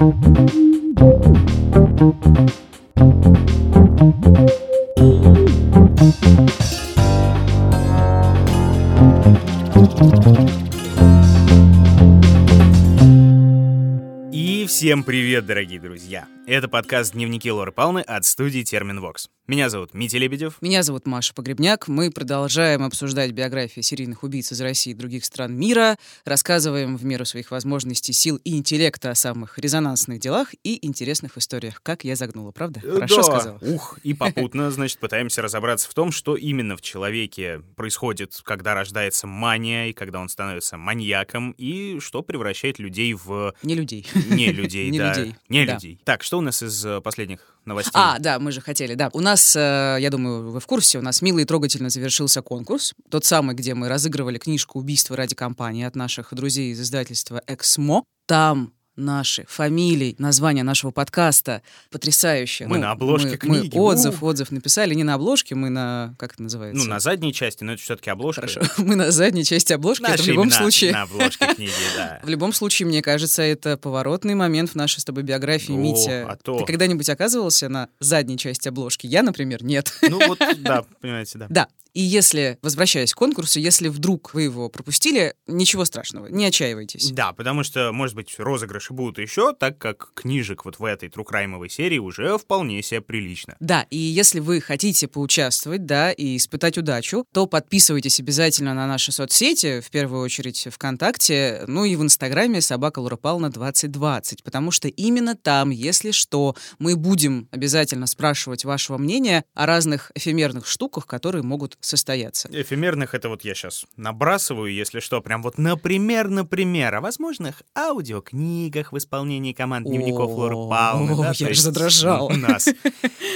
И всем привет, дорогие друзья! Это подкаст «Дневники Лоры Палны» от студии Терминвокс. Меня зовут Митя Лебедев. Меня зовут Маша Погребняк. Мы продолжаем обсуждать биографии серийных убийц из России и других стран мира, рассказываем в меру своих возможностей, сил и интеллекта о самых резонансных делах и интересных историях. Как я загнула, правда? Э, Хорошо да. сказала? Ух, и попутно, значит, пытаемся разобраться в том, что именно в человеке происходит, когда рождается мания, и когда он становится маньяком, и что превращает людей в... Не людей. Не людей, Не да. людей, Не людей. Так, что у нас из э, последних новостей? А, да, мы же хотели, да. У нас, э, я думаю, вы в курсе, у нас мило и трогательно завершился конкурс. Тот самый, где мы разыгрывали книжку «Убийство ради компании» от наших друзей из издательства «Эксмо». Там наши фамилии, название нашего подкаста потрясающе. Мы на обложке мы, книги, Мы отзыв, отзыв написали. Не на обложке, мы на... Как это называется? Ну, на задней части, но это все-таки обложка. Хорошо. Мы на задней части обложки. это Наши в любом случае... на обложке книги, да. В любом случае, мне кажется, это поворотный момент в нашей с тобой биографии, О, Митя. а то. Ты когда-нибудь оказывался на задней части обложки? Я, например, нет. Ну вот, да, понимаете, да. Да. И если, возвращаясь к конкурсу, если вдруг вы его пропустили, ничего страшного, не отчаивайтесь. Да, потому что, может быть, розыгрыши будут еще, так как книжек вот в этой трукраймовой серии уже вполне себе прилично. Да, и если вы хотите поучаствовать, да, и испытать удачу, то подписывайтесь обязательно на наши соцсети, в первую очередь ВКонтакте, ну и в Инстаграме собака Лора Павловна 2020, потому что именно там, если что, мы будем обязательно спрашивать вашего мнения о разных эфемерных штуках, которые могут состояться. Эфемерных это вот я сейчас набрасываю, если что, прям вот например, например, о возможных аудиокнигах в исполнении команд дневников Лоры Павловны. да, я есть задрожала. У нас.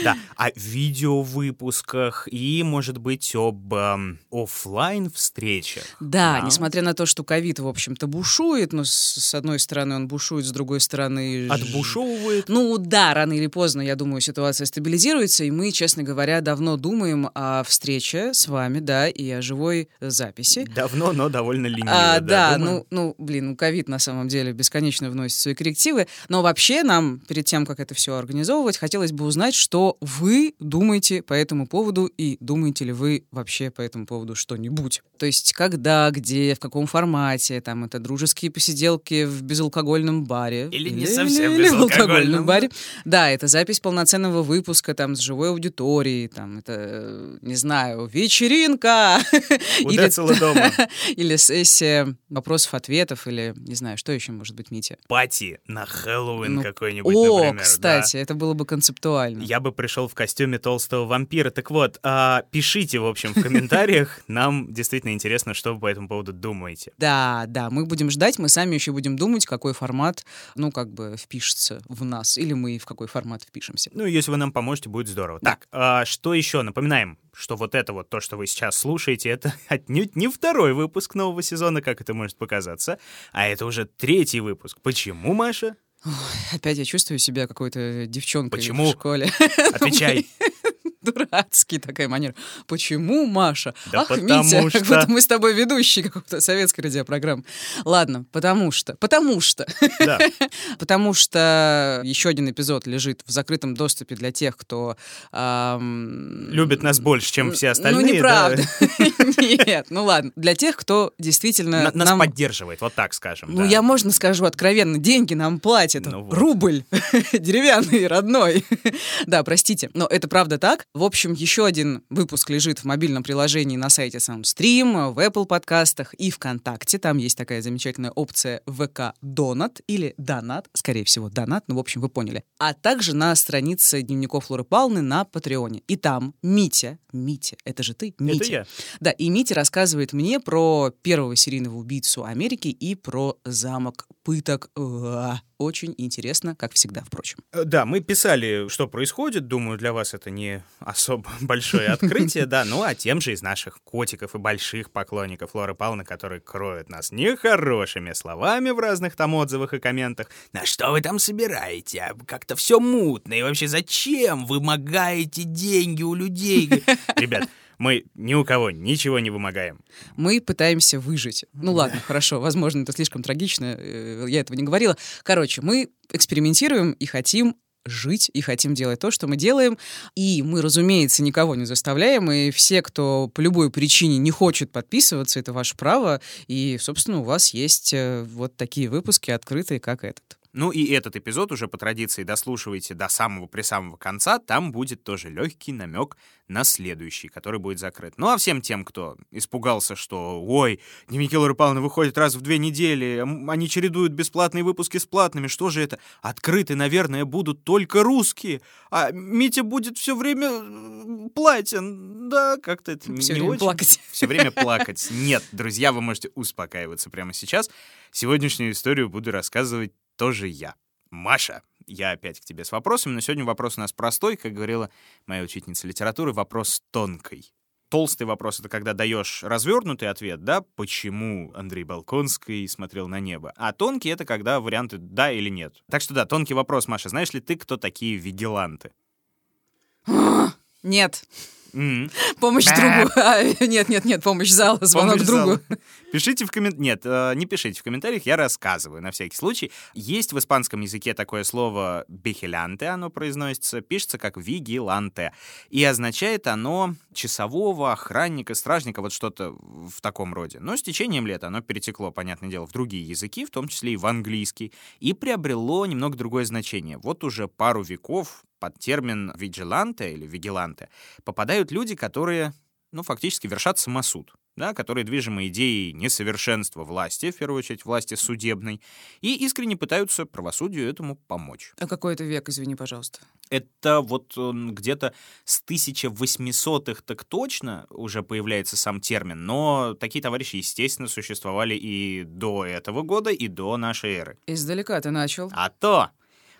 Да, о видеовыпусках и, может быть, об эм, оффлайн встречах Да, несмотря на то, что ковид, в общем-то, бушует, но с, одной стороны он бушует, с другой стороны... Отбушевывает. Ну да, рано или поздно, я думаю, ситуация стабилизируется, и мы, честно говоря, давно думаем о встрече с вами, да, и о живой записи. Давно, но довольно лениво. А, да, думаю. ну, ну, блин, ну, ковид на самом деле бесконечно вносит свои коррективы. Но вообще нам, перед тем, как это все организовывать, хотелось бы узнать, что вы думаете по этому поводу и думаете ли вы вообще по этому поводу что-нибудь. То есть когда, где, в каком формате, там, это дружеские посиделки в безалкогольном баре. Или не совсем или в безалкогольном. алкогольном баре. Да, это запись полноценного выпуска там с живой аудиторией, там, это, э, не знаю, вечеринка. У Или дома. или сессия вопросов-ответов, или не знаю, что еще может быть, Митя. Пати на Хэллоуин Ну, какой-нибудь, О, например. да. кстати, это было бы концептуально. Я бы пришел в костюме толстого вампира. Так вот, а, пишите, в общем, в комментариях. Нам действительно интересно, что вы по этому поводу думаете. Да, да, мы будем ждать, мы сами еще будем думать, какой формат, ну, как бы впишется в нас, или мы в какой формат впишемся. Ну, если вы нам поможете, будет здорово. Да. Так, а, что еще? Напоминаем, что вот это вот то, что вы сейчас слушаете, это отнюдь не второй выпуск нового сезона, как это может показаться, а это уже третий выпуск. Почему, Маша? Опять я чувствую себя какой-то девчонкой Почему? в школе. Отвечай. Дурацкий такая манера. Почему, Маша? Да Ах, потому Митя, как что- будто мы с тобой ведущие какой-то советской радиопрограммы. Ладно, потому что. Потому что. Да. Потому что еще один эпизод лежит в закрытом доступе для тех, кто... ам, Любит нас больше, чем все остальные. Ну, да. неправда. Нет, ну ладно. Для тех, кто действительно На- Нас нам... поддерживает, вот так скажем. Ну, да. я, можно скажу откровенно, деньги нам платят. Ну вот. Рубль деревянный, родной. да, простите, но это правда так. В общем, еще один выпуск лежит в мобильном приложении на сайте SoundStream, в Apple подкастах и ВКонтакте. Там есть такая замечательная опция ВК Донат или Донат, скорее всего, Донат, ну, в общем, вы поняли. А также на странице дневников Флоры Павловны на Патреоне. И там Митя, Митя, это же ты, Митя. Это я. Да, и Митя рассказывает мне про первого серийного убийцу Америки и про замок пыток. Очень интересно, как всегда, впрочем. Э, Да, мы писали, что происходит. Думаю, для вас это не особо большое открытие, да. Ну, а тем же из наших котиков и больших поклонников Лоры Павловны, которые кроют нас нехорошими словами в разных там отзывах и комментах. На что вы там собираете? А Как-то все мутно. И вообще зачем? Вымогаете деньги у людей. Ребят, мы ни у кого ничего не вымогаем. Мы пытаемся выжить. Ну ладно, хорошо, возможно, это слишком трагично, э, я этого не говорила. Короче, мы экспериментируем и хотим жить и хотим делать то, что мы делаем. И мы, разумеется, никого не заставляем. И все, кто по любой причине не хочет подписываться, это ваше право. И, собственно, у вас есть э, вот такие выпуски открытые, как этот. Ну и этот эпизод уже по традиции дослушивайте до самого при самого конца. Там будет тоже легкий намек на следующий, который будет закрыт. Ну а всем тем, кто испугался, что «Ой, дневники Лоры Павловны выходят раз в две недели, они чередуют бесплатные выпуски с платными, что же это? Открыты, наверное, будут только русские, а Митя будет все время платен». Да, как-то это все не время очень. плакать. Все время плакать. Нет, друзья, вы можете успокаиваться прямо сейчас. Сегодняшнюю историю буду рассказывать тоже я. Маша, я опять к тебе с вопросами, но сегодня вопрос у нас простой, как говорила моя учительница литературы, вопрос тонкий. Толстый вопрос — это когда даешь развернутый ответ, да, почему Андрей Балконский смотрел на небо. А тонкий — это когда варианты «да» или «нет». Так что да, тонкий вопрос, Маша. Знаешь ли ты, кто такие вигиланты? Нет. Помощь другу. А, Нет, нет, нет, помощь зала, звонок Помощь другу. зала. Пишите в комментариях. Нет, э, не пишите в комментариях, я рассказываю на всякий случай. Есть в испанском языке такое слово «бихелянте», оно произносится, пишется как «вигиланте». И означает оно часового, охранника, стражника, вот что-то в таком роде. Но с течением лет оно перетекло, понятное дело, в другие языки, в том числе и в английский, и приобрело немного другое значение. Вот уже пару веков под термин «виджиланте» или «вигиланте» попадают люди, которые, ну, фактически вершат самосуд, да, которые движимы идеей несовершенства власти, в первую очередь власти судебной, и искренне пытаются правосудию этому помочь. А какой это век, извини, пожалуйста? Это вот где-то с 1800-х так точно уже появляется сам термин, но такие товарищи, естественно, существовали и до этого года, и до нашей эры. Издалека ты начал. А то!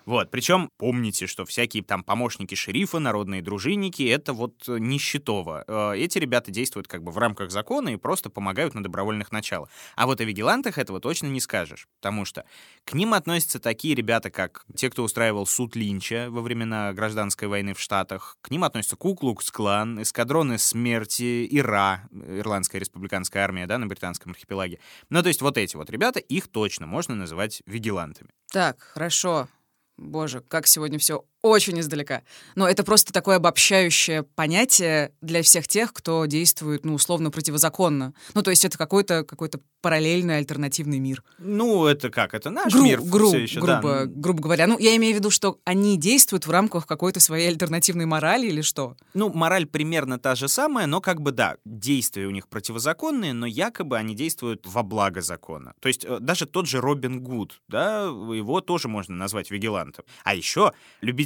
Вот, причем помните, что всякие там помощники шерифа, народные дружинники — это вот э, нищетово. Э, Эти ребята действуют как бы в рамках закона и просто помогают на добровольных началах. А вот о вигилантах этого точно не скажешь, потому что к ним относятся такие ребята, как те, кто устраивал суд Линча во времена гражданской войны в Штатах. К ним относятся Куклукс-клан, эскадроны смерти, ИРА, Ирландская республиканская армия, да, на британском архипелаге. Ну, то есть вот эти вот ребята, их точно можно называть вигилантами. Так, хорошо. Боже, как сегодня все очень издалека. Но это просто такое обобщающее понятие для всех тех, кто действует, ну, условно, противозаконно. Ну, то есть это какой-то какой параллельный альтернативный мир. Ну, это как? Это наш Гру- мир гру- все еще, да. грубо, грубо говоря. Ну, я имею в виду, что они действуют в рамках какой-то своей альтернативной морали или что? Ну, мораль примерно та же самая, но как бы, да, действия у них противозаконные, но якобы они действуют во благо закона. То есть э, даже тот же Робин Гуд, да, его тоже можно назвать вигилантом. А еще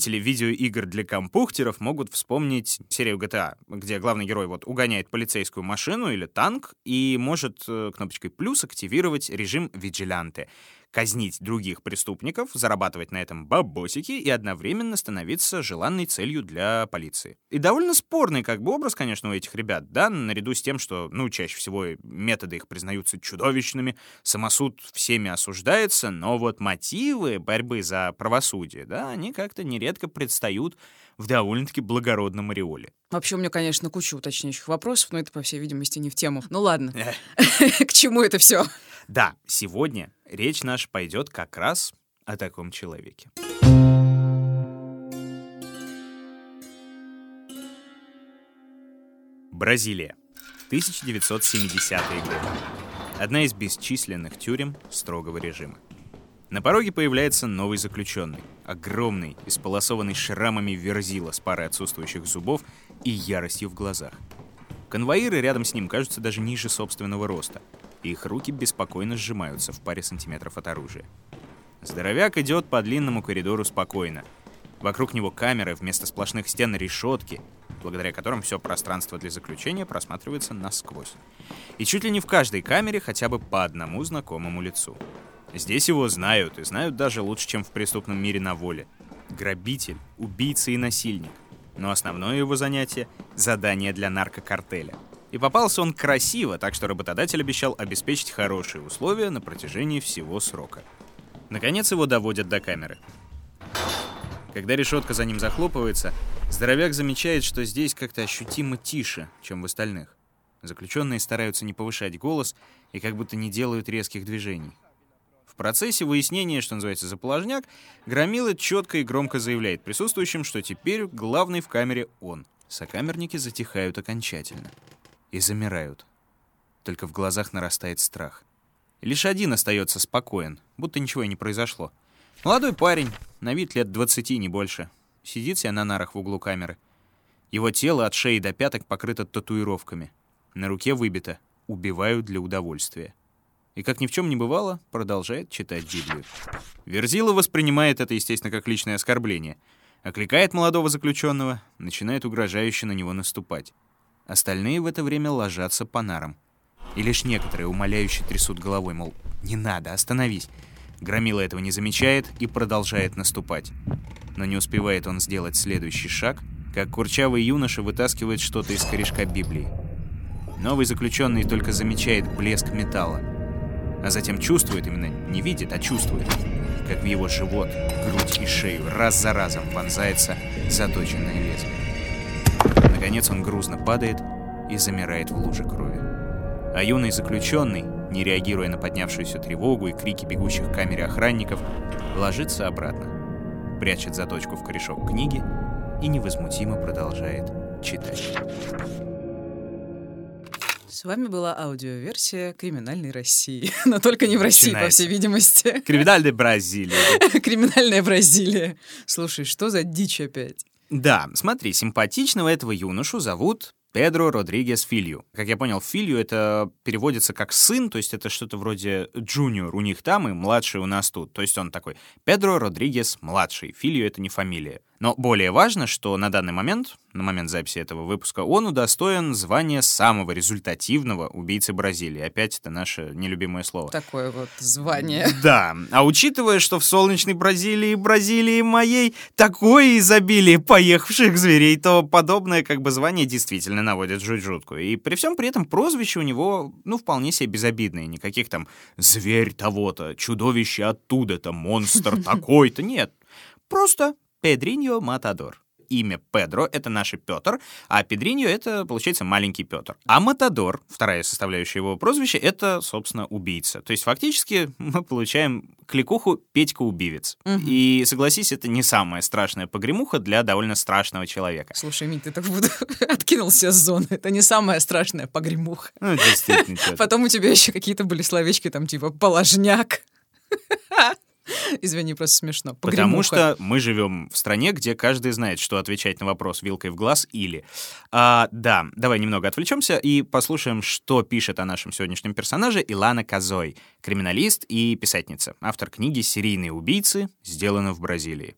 любители видеоигр для компьютеров могут вспомнить серию GTA, где главный герой вот угоняет полицейскую машину или танк и может э, кнопочкой плюс активировать режим vigilante казнить других преступников, зарабатывать на этом бабосики и одновременно становиться желанной целью для полиции. И довольно спорный как бы образ, конечно, у этих ребят, да, наряду с тем, что, ну, чаще всего методы их признаются чудовищными, самосуд всеми осуждается, но вот мотивы борьбы за правосудие, да, они как-то нередко предстают в довольно-таки благородном ореоле. Вообще у меня, конечно, куча уточняющих вопросов, но это, по всей видимости, не в тему. Ну ладно, к чему это все? Да, сегодня речь наша пойдет как раз о таком человеке. Бразилия. 1970-е годы. Одна из бесчисленных тюрем строгого режима. На пороге появляется новый заключенный. Огромный, исполосованный шрамами верзила с парой отсутствующих зубов и яростью в глазах. Конвоиры рядом с ним кажутся даже ниже собственного роста. Их руки беспокойно сжимаются в паре сантиметров от оружия. Здоровяк идет по длинному коридору спокойно. Вокруг него камеры вместо сплошных стен решетки, благодаря которым все пространство для заключения просматривается насквозь. И чуть ли не в каждой камере хотя бы по одному знакомому лицу. Здесь его знают, и знают даже лучше, чем в преступном мире на воле. Грабитель, убийца и насильник. Но основное его занятие — задание для наркокартеля. И попался он красиво, так что работодатель обещал обеспечить хорошие условия на протяжении всего срока. Наконец его доводят до камеры. Когда решетка за ним захлопывается, здоровяк замечает, что здесь как-то ощутимо тише, чем в остальных. Заключенные стараются не повышать голос и как будто не делают резких движений. В процессе выяснения, что называется, заположняк, Громила четко и громко заявляет присутствующим, что теперь главный в камере он. Сокамерники затихают окончательно. И замирают. Только в глазах нарастает страх. Лишь один остается спокоен, будто ничего и не произошло. Молодой парень, на вид лет 20, не больше. Сидит себе на нарах в углу камеры. Его тело от шеи до пяток покрыто татуировками. На руке выбито «Убиваю для удовольствия». И, как ни в чем не бывало, продолжает читать Библию. Верзила воспринимает это, естественно, как личное оскорбление. Окликает молодого заключенного, начинает угрожающе на него наступать. Остальные в это время ложатся по нарам. И лишь некоторые умоляюще трясут головой, мол, «Не надо, остановись». Громила этого не замечает и продолжает наступать. Но не успевает он сделать следующий шаг, как курчавый юноша вытаскивает что-то из корешка Библии. Новый заключенный только замечает блеск металла, а затем чувствует, именно не видит, а чувствует, как в его живот, грудь и шею раз за разом вонзается заточенное лезвие. Наконец он грузно падает и замирает в луже крови. А юный заключенный, не реагируя на поднявшуюся тревогу и крики бегущих к камере охранников, ложится обратно, прячет заточку в корешок книги и невозмутимо продолжает читать. С вами была аудиоверсия «Криминальной России». Но только не в России, по всей видимости. Криминальная Бразилия. Криминальная Бразилия. Слушай, что за дичь опять? Да, смотри, симпатичного этого юношу зовут Педро Родригес Филью. Как я понял, Филью это переводится как сын, то есть это что-то вроде джуниор у них там и младший у нас тут. То есть он такой Педро Родригес младший. Филью это не фамилия. Но более важно, что на данный момент, на момент записи этого выпуска, он удостоен звания самого результативного убийцы Бразилии. Опять это наше нелюбимое слово. Такое вот звание. Да. А учитывая, что в солнечной Бразилии, Бразилии моей, такое изобилие поехавших зверей, то подобное как бы звание действительно наводит жуть жуткую. И при всем при этом прозвище у него, ну, вполне себе безобидные. Никаких там «зверь того-то», «чудовище оттуда-то», «монстр такой-то». Нет. Просто Педриньо Матадор. Имя Педро — это наш Петр, а Педриньо — это, получается, маленький Петр. А Матадор, вторая составляющая его прозвища, это, собственно, убийца. То есть фактически мы получаем кликуху Петька-убивец. Угу. И, согласись, это не самая страшная погремуха для довольно страшного человека. Слушай, Мить, ты так вот откинулся с зоны. Это не самая страшная погремуха. Ну, действительно. Потом у тебя еще какие-то были словечки там типа «положняк». Извини, просто смешно. Погремуха. Потому что мы живем в стране, где каждый знает, что отвечать на вопрос вилкой в глаз или. А, да, давай немного отвлечемся и послушаем, что пишет о нашем сегодняшнем персонаже Илана Казой, криминалист и писательница, автор книги «Серийные убийцы. Сделано в Бразилии».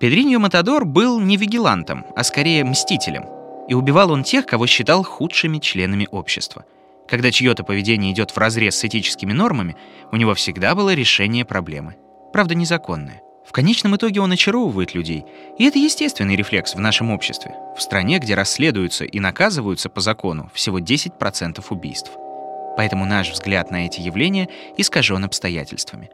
Педриньо Матадор был не вигилантом, а скорее мстителем. И убивал он тех, кого считал худшими членами общества. Когда чье-то поведение идет вразрез с этическими нормами, у него всегда было решение проблемы правда незаконное. В конечном итоге он очаровывает людей, и это естественный рефлекс в нашем обществе, в стране, где расследуются и наказываются по закону всего 10% убийств. Поэтому наш взгляд на эти явления искажен обстоятельствами.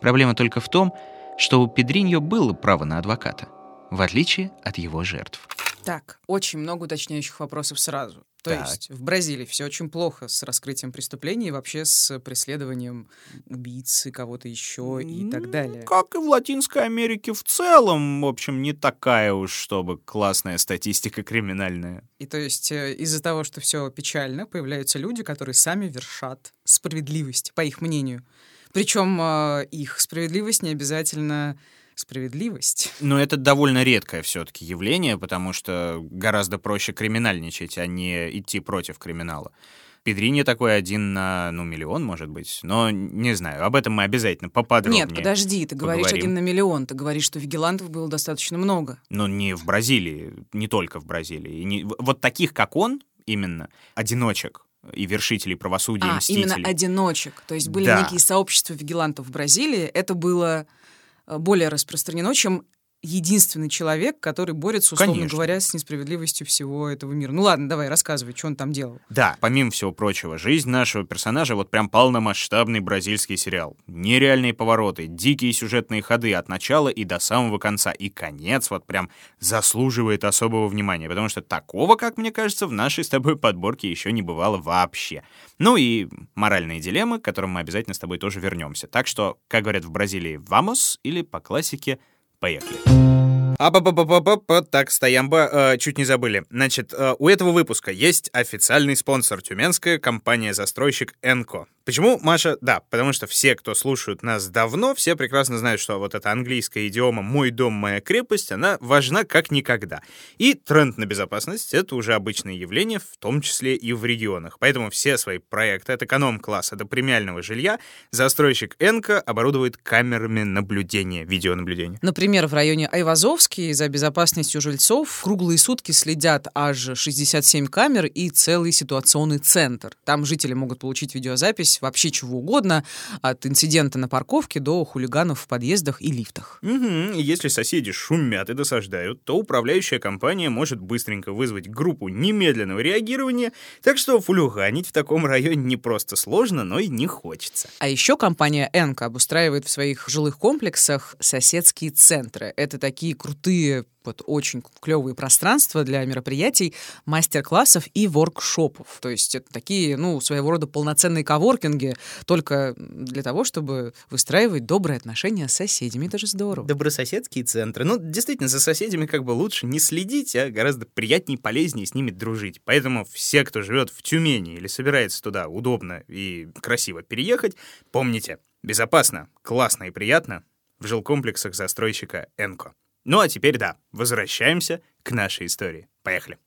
Проблема только в том, что у Педриньо было право на адвоката, в отличие от его жертв. Так, очень много уточняющих вопросов сразу. То так. есть в Бразилии все очень плохо с раскрытием преступлений и вообще с преследованием убийцы, кого-то еще и так далее. Как и в Латинской Америке в целом, в общем, не такая уж, чтобы классная статистика криминальная. И то есть э, из-за того, что все печально, появляются люди, которые сами вершат справедливость, по их мнению. Причем э, их справедливость не обязательно справедливость. Но это довольно редкое все-таки явление, потому что гораздо проще криминальничать, а не идти против криминала. Педрини такой один на, ну, миллион, может быть. Но не знаю, об этом мы обязательно поподробнее Нет, подожди, ты говоришь поговорим. один на миллион. Ты говоришь, что вигилантов было достаточно много. Но не в Бразилии, не только в Бразилии. И не, вот таких, как он, именно, одиночек, и вершителей правосудия, а, мстителей. именно одиночек. То есть были да. некие сообщества вигилантов в Бразилии. Это было более распространено, чем единственный человек, который борется, условно Конечно. говоря, с несправедливостью всего этого мира. Ну ладно, давай, рассказывай, что он там делал. Да, помимо всего прочего, жизнь нашего персонажа вот прям полномасштабный бразильский сериал. Нереальные повороты, дикие сюжетные ходы от начала и до самого конца. И конец вот прям заслуживает особого внимания, потому что такого, как мне кажется, в нашей с тобой подборке еще не бывало вообще. Ну и моральные дилеммы, к которым мы обязательно с тобой тоже вернемся. Так что, как говорят в Бразилии, «vamos» или по классике «поехали». А так, стоямба, э, чуть не забыли. Значит, э, у этого выпуска есть официальный спонсор, тюменская компания-застройщик «Энко». Почему, Маша? Да, потому что все, кто слушают нас давно, все прекрасно знают, что вот эта английская идиома «мой дом, моя крепость», она важна как никогда. И тренд на безопасность — это уже обычное явление, в том числе и в регионах. Поэтому все свои проекты от эконом-класса до премиального жилья застройщик «Энко» оборудует камерами наблюдения, видеонаблюдения. Например, в районе Айвазовский за безопасностью жильцов круглые сутки следят аж 67 камер и целый ситуационный центр. Там жители могут получить видеозапись вообще чего угодно, от инцидента на парковке до хулиганов в подъездах и лифтах. Угу. Если соседи шумят и досаждают, то управляющая компания может быстренько вызвать группу немедленного реагирования, так что фулюганить в таком районе не просто сложно, но и не хочется. А еще компания «Энка» обустраивает в своих жилых комплексах соседские центры. Это такие крутые вот очень клевые пространства для мероприятий, мастер-классов и воркшопов. То есть это такие, ну, своего рода полноценные коворкинги, только для того, чтобы выстраивать добрые отношения с соседями. Это же здорово. Добрососедские центры. Ну, действительно, за соседями как бы лучше не следить, а гораздо приятнее и полезнее с ними дружить. Поэтому все, кто живет в Тюмени или собирается туда удобно и красиво переехать, помните, безопасно, классно и приятно в жилкомплексах застройщика «Энко». Ну а теперь да, возвращаемся к нашей истории. Поехали.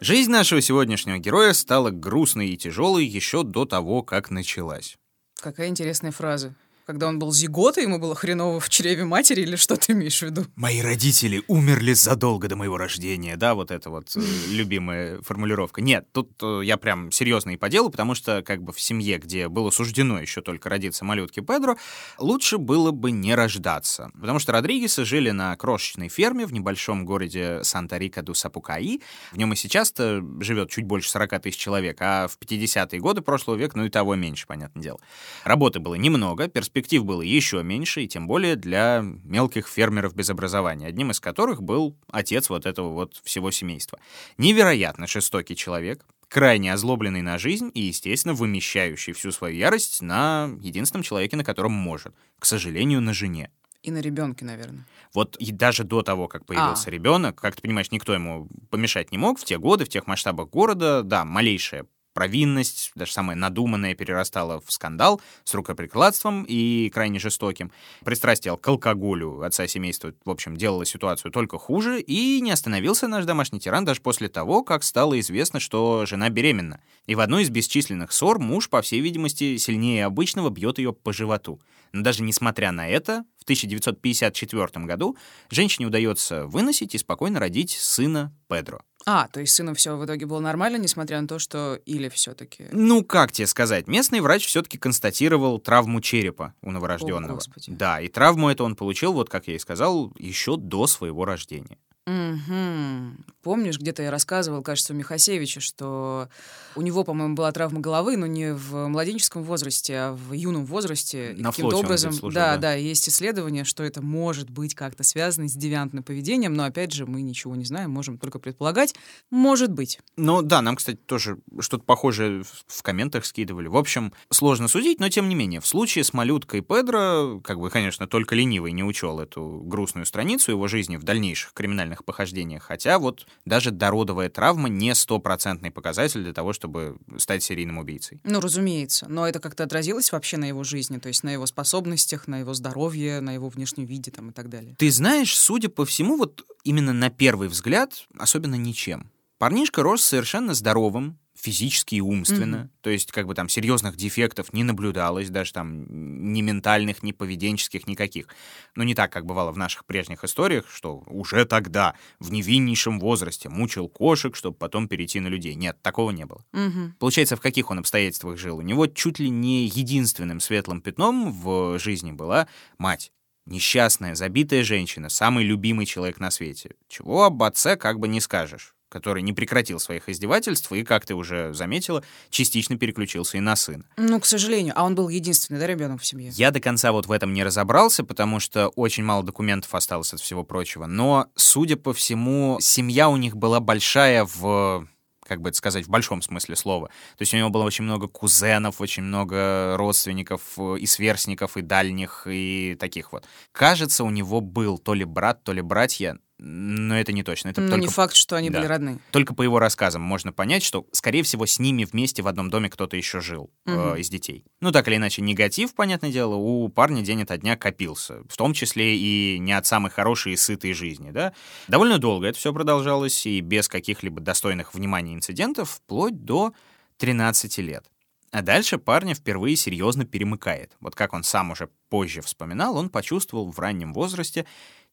Жизнь нашего сегодняшнего героя стала грустной и тяжелой еще до того, как началась. Какая интересная фраза. Когда он был зиготой, ему было хреново в чреве матери, или что ты имеешь в виду? Мои родители умерли задолго до моего рождения, да, вот это вот э, любимая формулировка. Нет, тут э, я прям серьезно и по делу, потому что как бы в семье, где было суждено еще только родиться малютке Педро, лучше было бы не рождаться, потому что Родригесы жили на крошечной ферме в небольшом городе Санта-Рика-ду-Сапукаи. В нем и сейчас-то живет чуть больше 40 тысяч человек, а в 50-е годы прошлого века, ну и того меньше, понятное дело. Работы было немного, перспектив было еще меньше, и тем более для мелких фермеров без образования, одним из которых был отец вот этого вот всего семейства. Невероятно жестокий человек, крайне озлобленный на жизнь и, естественно, вымещающий всю свою ярость на единственном человеке, на котором может. К сожалению, на жене. И на ребенке, наверное. Вот и даже до того, как появился А. ребенок, как ты понимаешь, никто ему помешать не мог в те годы, в тех масштабах города, да, малейшая провинность, даже самая надуманная, перерастала в скандал с рукоприкладством и крайне жестоким. Пристрастие к алкоголю отца семейства, в общем, делало ситуацию только хуже, и не остановился наш домашний тиран даже после того, как стало известно, что жена беременна. И в одной из бесчисленных ссор муж, по всей видимости, сильнее обычного бьет ее по животу. Но даже несмотря на это, в 1954 году женщине удается выносить и спокойно родить сына Педро. А, то есть сыну все в итоге было нормально, несмотря на то, что или все-таки... Ну, как тебе сказать, местный врач все-таки констатировал травму черепа у новорожденного. Господи. да, и травму эту он получил, вот как я и сказал, еще до своего рождения. Угу. Помнишь, где-то я рассказывал, кажется, у Михасевича, что у него, по-моему, была травма головы, но не в младенческом возрасте, а в юном возрасте. И На каким-то флоте он образом, служил, да, да. да, есть исследование, что это может быть как-то связано с девиантным поведением, но опять же мы ничего не знаем, можем только предполагать. Может быть. Ну да, нам, кстати, тоже что-то похожее в комментах скидывали. В общем, сложно судить, но тем не менее, в случае с малюткой Педро, как бы, конечно, только ленивый не учел эту грустную страницу его жизни в дальнейших криминальных похождениях, хотя вот даже дородовая травма не стопроцентный показатель для того, чтобы стать серийным убийцей. Ну, разумеется. Но это как-то отразилось вообще на его жизни, то есть на его способностях, на его здоровье, на его внешнем виде там, и так далее. Ты знаешь, судя по всему, вот именно на первый взгляд, особенно ничем. Парнишка рос совершенно здоровым, физически и умственно. Мгм. То есть, как бы там серьезных дефектов не наблюдалось, даже там ни ментальных, ни поведенческих, никаких. Но не так, как бывало в наших прежних историях, что уже тогда, в невиннейшем возрасте, мучил кошек, чтобы потом перейти на людей. Нет, такого не было. Мгм. Получается, в каких он обстоятельствах жил? У него чуть ли не единственным светлым пятном в жизни была мать. Несчастная, забитая женщина, самый любимый человек на свете. Чего об отце как бы не скажешь, который не прекратил своих издевательств и, как ты уже заметила, частично переключился и на сына. Ну, к сожалению. А он был единственный, да, ребенок в семье? Я до конца вот в этом не разобрался, потому что очень мало документов осталось от всего прочего. Но, судя по всему, семья у них была большая в как бы это сказать, в большом смысле слова. То есть у него было очень много кузенов, очень много родственников э, и сверстников, и дальних, и таких вот. Кажется, у него был то ли брат, то ли братья, но это не точно. Это Ну, только не факт, что они Да. были родные. только по его рассказам можно понять, что, скорее всего, с ними вместе в одном доме кто-то еще жил э, Мгм. из детей. Ну, так или иначе, негатив, понятное дело, у парня день ото дня копился. В том числе и не от самой хорошей и сытой жизни, да. Довольно долго это все продолжалось, и без каких-либо достойных внимания инцидентов, вплоть до 13 лет. А дальше парня впервые серьезно перемыкает. Вот как он сам уже позже вспоминал, он почувствовал в раннем возрасте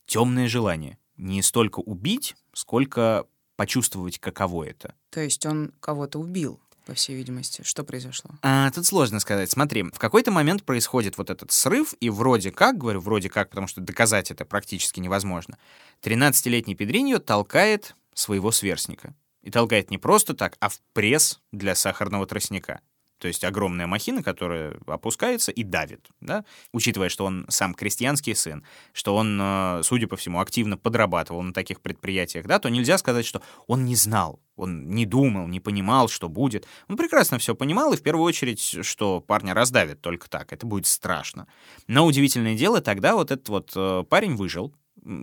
темное желание. Не столько убить, сколько почувствовать, каково это. То есть он кого-то убил, по всей видимости. Что произошло? А, тут сложно сказать. Смотри, в какой-то момент происходит вот этот срыв, и вроде как, говорю вроде как, потому что доказать это практически невозможно, 13-летний Педриньо толкает своего сверстника. И толкает не просто так, а в пресс для сахарного тростника. То есть огромная махина, которая опускается и давит, да? Учитывая, что он сам крестьянский сын, что он, э, судя по всему, активно подрабатывал на таких предприятиях, да, то нельзя сказать, что он не знал, он не думал, не понимал, что будет. Он прекрасно все понимал, и в первую очередь, что парня раздавит только так, это будет страшно. Но удивительное дело, тогда вот этот вот э, парень выжил,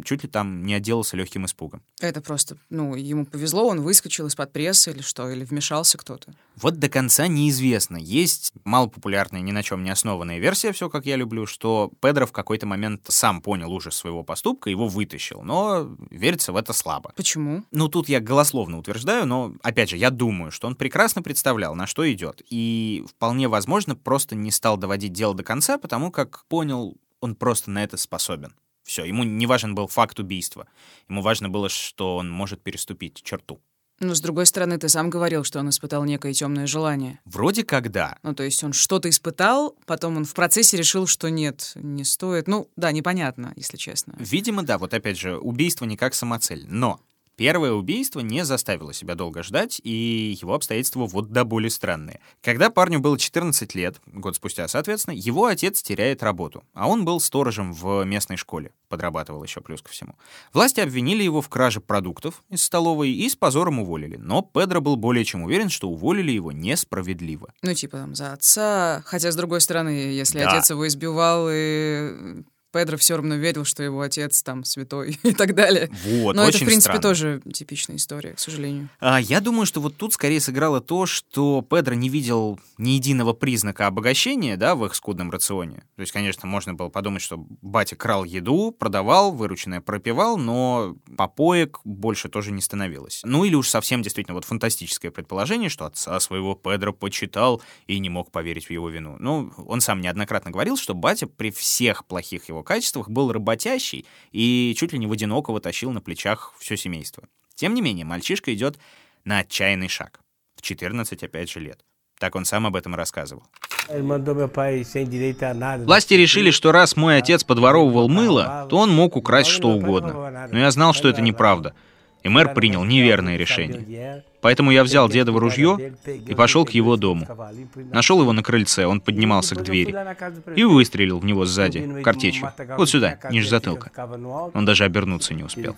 чуть ли там не отделался легким испугом. Это просто, ну, ему повезло, он выскочил из-под прессы или что, или вмешался кто-то. Вот до конца неизвестно. Есть малопопулярная, ни на чем не основанная версия, все как я люблю, что Педро в какой-то момент сам понял ужас своего поступка, его вытащил, но верится в это слабо. Почему? Ну, тут я голословно утверждаю, но, опять же, я думаю, что он прекрасно представлял, на что идет, и вполне возможно, просто не стал доводить дело до конца, потому как понял, он просто на это способен. Все, ему не важен был факт убийства. Ему важно было, что он может переступить черту. Ну, с другой стороны, ты сам говорил, что он испытал некое темное желание. Вроде как да, Ну, то есть он что-то испытал, потом он в процессе решил, что нет, не стоит. Ну, да, непонятно, если честно. Видимо, да, вот опять же, убийство не как самоцель. Но первое убийство не заставило себя долго ждать, и его обстоятельства вот до боли странные. Когда парню было 14 лет, год спустя, соответственно, его отец теряет работу, а он был сторожем в местной школе, подрабатывал еще плюс ко всему. Власти обвинили его в краже продуктов из столовой и с позором уволили, но Педро был более чем уверен, что уволили его несправедливо. Ну, типа там за отца. Хотя, с другой стороны, если Да. отец его избивал, и Педро все равно верил, что его отец там святой и так далее. Вот, Но это, очень в принципе, странно. тоже типичная история, к сожалению. А, Я думаю, что вот тут скорее сыграло то, что Педро не видел ни единого признака обогащения да, в их скудном рационе. То есть, конечно, можно было подумать, что батя крал еду, продавал, вырученное пропивал, но попоек больше тоже не становилось. Ну или уж совсем действительно вот фантастическое предположение, что отца своего Педро почитал и не мог поверить в его вину. Ну, он сам неоднократно говорил, что батя при всех плохих его качествах был работящий и чуть ли не в одинокого тащил на плечах все семейство. Тем не менее, мальчишка идет на отчаянный шаг. В 14, опять же, лет. Так он сам об этом рассказывал. Власти решили, что раз мой отец подворовывал мыло, то он мог украсть что угодно. Но я знал, что это неправда. И мэр принял неверное решение. Поэтому я взял дедово ружье и пошел к его дому. Нашел его на крыльце, он поднимался к двери и выстрелил в него сзади, картечью. Вот сюда, ниже затылка. Он даже обернуться не успел.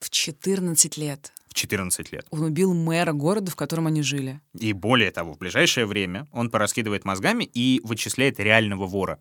В 14 лет В 14 лет. он убил мэра города, в котором они жили. И более того, в ближайшее время он пораскидывает мозгами и вычисляет реального вора.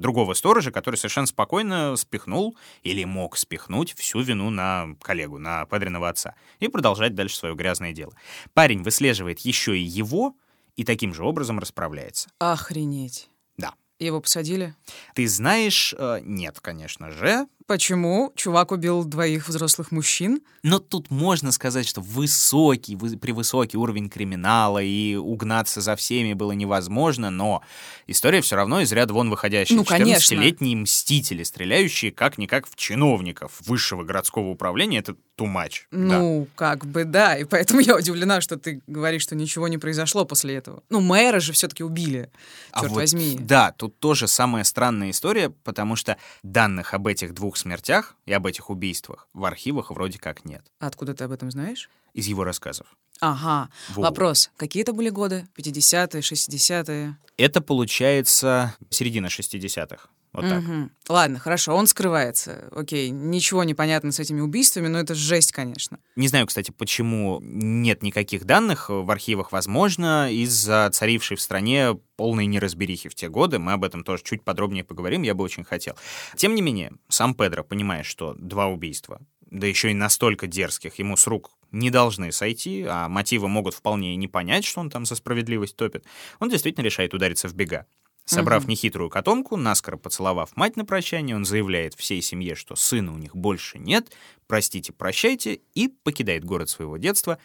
Другого сторожа, который совершенно спокойно спихнул или мог спихнуть всю вину на коллегу, на Педриного отца, и продолжать дальше свое грязное дело. Парень выслеживает еще и его, и таким же образом расправляется. Охренеть. Да. Его посадили? Ты знаешь, э, нет, конечно же, Почему? Чувак убил двоих взрослых мужчин. Но тут можно сказать, что высокий, вы, превысокий уровень криминала, и угнаться за всеми было невозможно, но история все равно из ряда вон выходящая. Ну, конечно. 14-летние мстители, стреляющие как-никак в чиновников высшего городского управления, это тумач. Ну, да. как бы да, и поэтому я удивлена, что ты говоришь, что ничего не произошло после этого. Ну, мэра же все-таки убили, черт а вот, возьми. Да, тут тоже самая странная история, потому что данных об этих двух смертях и об этих убийствах в архивах вроде как нет. Откуда ты об этом знаешь? Из его рассказов. Ага. Во. Вопрос. Какие это были годы? 50-е, 60-е? Это получается середина 60-х. Вот так. Угу. Ладно, хорошо, он скрывается. Окей, ничего не понятно с этими убийствами, но это жесть, конечно. Не знаю, кстати, почему нет никаких данных в архивах. Возможно, из-за царившей в стране полной неразберихи в те годы. Мы об этом тоже чуть подробнее поговорим, я бы очень хотел. Тем не менее, сам Педро, понимая, что два убийства, да еще и настолько дерзких, ему с рук не должны сойти, а мотивы могут вполне и не понять, что он там за справедливость топит, он действительно решает удариться в бега. Собрав угу. нехитрую котомку, наскоро поцеловав мать на прощание, он заявляет всей семье, что сына у них больше нет, простите, прощайте, и покидает город своего детства,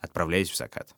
отправляясь в закат.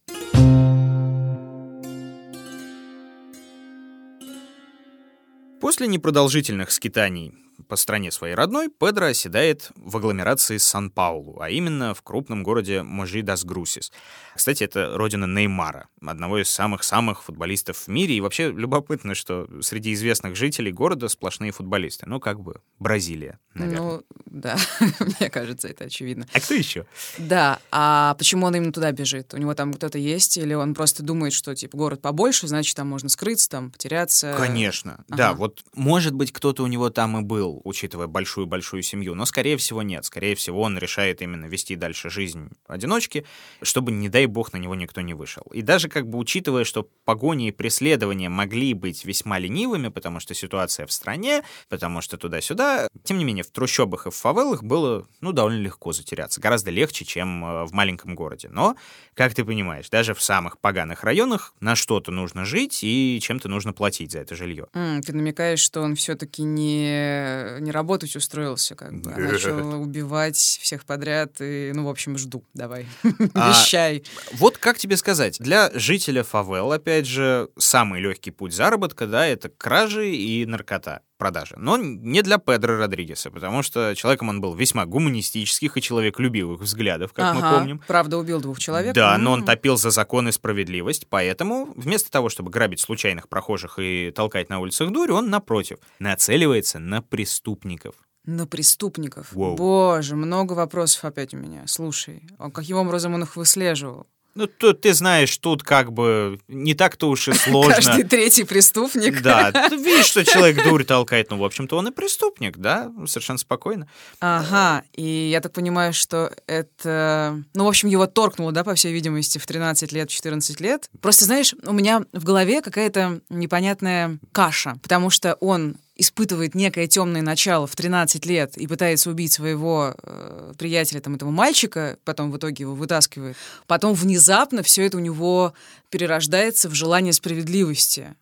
После непродолжительных скитаний по стране своей родной, Педро оседает в агломерации Сан-Паулу, а именно в крупном городе Можи-дас-Грусис. Кстати, это родина Неймара, одного из самых-самых футболистов в мире. И вообще любопытно, что среди известных жителей города сплошные футболисты. Ну, как бы Бразилия, наверное. Ну, да, мне кажется, это очевидно. А кто еще? Да, а почему он именно туда бежит? У него там кто-то есть? Или он просто думает, что, типа, город побольше, значит, там можно скрыться, там, потеряться? Конечно, ага. да. Вот, может быть, кто-то у него там и был, учитывая большую-большую семью, но, скорее всего, нет. Скорее всего, он решает именно вести дальше жизнь одиночки, чтобы, не дай бог, на него никто не вышел. И даже как бы учитывая, что погони и преследования могли быть весьма ленивыми, потому что ситуация в стране, потому что туда-сюда, тем не менее, в трущобах и в фавелах было, ну, довольно легко затеряться. Гораздо легче, чем э, в маленьком городе. Но, как ты понимаешь, даже в самых поганых районах на что-то нужно жить и чем-то нужно платить за это жилье. Mm, ты намекаешь, что он все-таки не не работать устроился, как бы, а начал убивать всех подряд, и, ну, в общем, жду, давай, а, вещай. Вот как тебе сказать, для жителя фавел, опять же, самый легкий путь заработка, да, это кражи и наркота продажи. Но не для Педро Родригеса, потому что человеком он был весьма гуманистических и человеколюбивых взглядов, как ага, мы помним. Правда, убил двух человек. Да, но он топил за закон и справедливость, поэтому вместо того, чтобы грабить случайных прохожих и толкать на улицах дурь, он, напротив, нацеливается на преступников. На преступников? Воу. Боже, много вопросов опять у меня. Слушай, а каким образом он их выслеживал? Ну, тут ты знаешь, тут как бы не так-то уж и сложно. Каждый третий преступник. Да, ты видишь, что человек дурь толкает, ну, в общем-то, он и преступник, да, совершенно спокойно. Ага, и я так понимаю, что это... Ну, в общем, его торкнуло, да, по всей видимости, в 13 лет, 14 лет. Просто, знаешь, у меня в голове какая-то непонятная каша, потому что он испытывает некое темное начало в 13 лет и пытается убить своего э, приятеля, там, этого мальчика, потом в итоге его вытаскивает, потом внезапно все это у него перерождается в желание справедливости.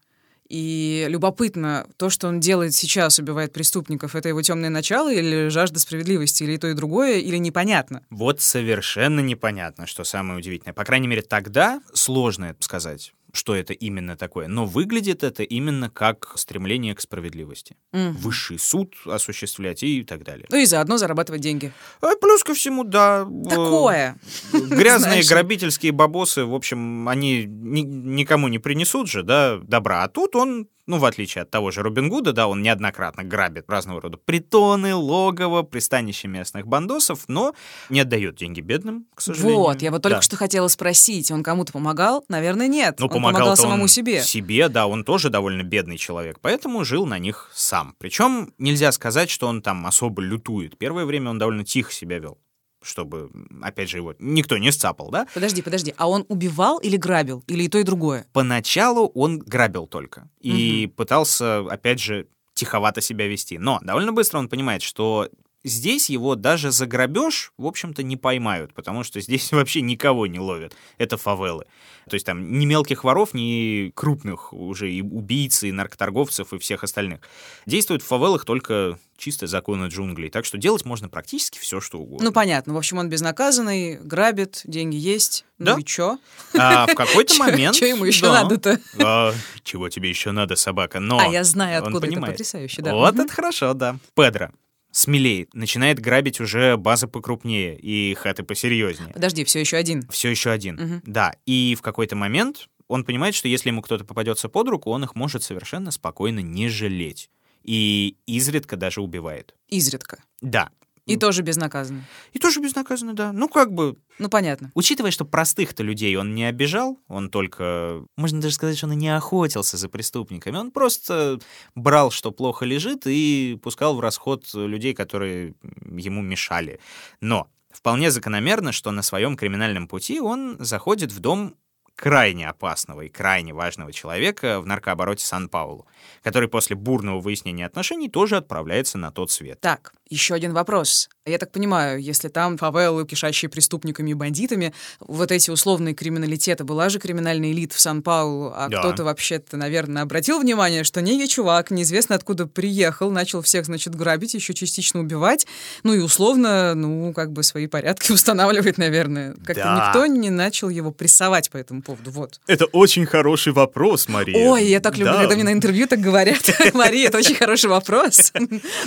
И любопытно, то, что он делает сейчас, убивает преступников, это его темное начало или жажда справедливости, или то и другое, или непонятно? Вот совершенно непонятно, что самое удивительное. По крайней мере, тогда сложно это сказать что это именно такое, но выглядит это именно как стремление к справедливости. Mm. Высший суд осуществлять и так далее. Ну и заодно зарабатывать деньги. А плюс ко всему, да. Такое. Грязные грабительские бабосы, в общем, они ни, никому не принесут же, да, добра. А тут он ну, в отличие от того же Робин Гуда, да, он неоднократно грабит разного рода притоны, логово, пристанище местных бандосов, но не отдает деньги бедным, к сожалению. Вот, я вот только да. что хотела спросить, он кому-то помогал? Наверное, нет. Ну, он помогал, помогал самому он себе. Себе, да, он тоже довольно бедный человек, поэтому жил на них сам. Причем нельзя сказать, что он там особо лютует. Первое время он довольно тихо себя вел чтобы, опять же, его никто не сцапал, да? Подожди, подожди, а он убивал или грабил? Или и то, и другое? Поначалу он грабил только. И угу. пытался, опять же, тиховато себя вести. Но довольно быстро он понимает, что Здесь его даже за грабеж, в общем-то, не поймают, потому что здесь вообще никого не ловят. Это фавелы. То есть там ни мелких воров, ни крупных уже и убийц, и наркоторговцев, и всех остальных. Действуют в фавелах только чисто законы джунглей. Так что делать можно практически все, что угодно. Ну, понятно. В общем, он безнаказанный, грабит, деньги есть. Да. Ну и чё? А в какой-то момент... Что ему еще надо-то? А, чего тебе еще надо, собака? Но А я знаю, откуда это потрясающе, да. Вот это хорошо, да. Педро смелеет, начинает грабить уже базы покрупнее и хаты посерьезнее. Подожди, все еще один. Все еще один. Мгм. Да. И в какой-то момент он понимает, что если ему кто-то попадется под руку, он их может совершенно спокойно не жалеть. И изредка даже убивает. Изредка. Да. И тоже безнаказанно. И тоже безнаказанно, да. Ну, как бы, Ну, понятно. Учитывая, что простых-то людей он не обижал, он только, можно даже сказать, что он и не охотился за преступниками, он просто брал, что плохо лежит, и пускал в расход людей, которые ему мешали. Но вполне закономерно, что на своем криминальном пути он заходит в дом крайне опасного и крайне важного человека в наркообороте Сан-Паулу, который после бурного выяснения отношений тоже отправляется на тот свет. Так, еще один вопрос. Я так понимаю, если там фавелы, кишащие преступниками и бандитами, вот эти условные криминалитеты, была же криминальная элита в Сан-Паулу, а Да. кто-то вообще-то, наверное, обратил внимание, что некий чувак, неизвестно откуда приехал, начал всех, значит, грабить, еще частично убивать, ну и условно, ну, как бы свои порядки устанавливает, наверное. Как-то Да. никто не начал его прессовать по этому поводу, вот. Это очень хороший вопрос, Мария. Ой, я так люблю, когда мне на интервью так говорят. Мария, это очень хороший вопрос.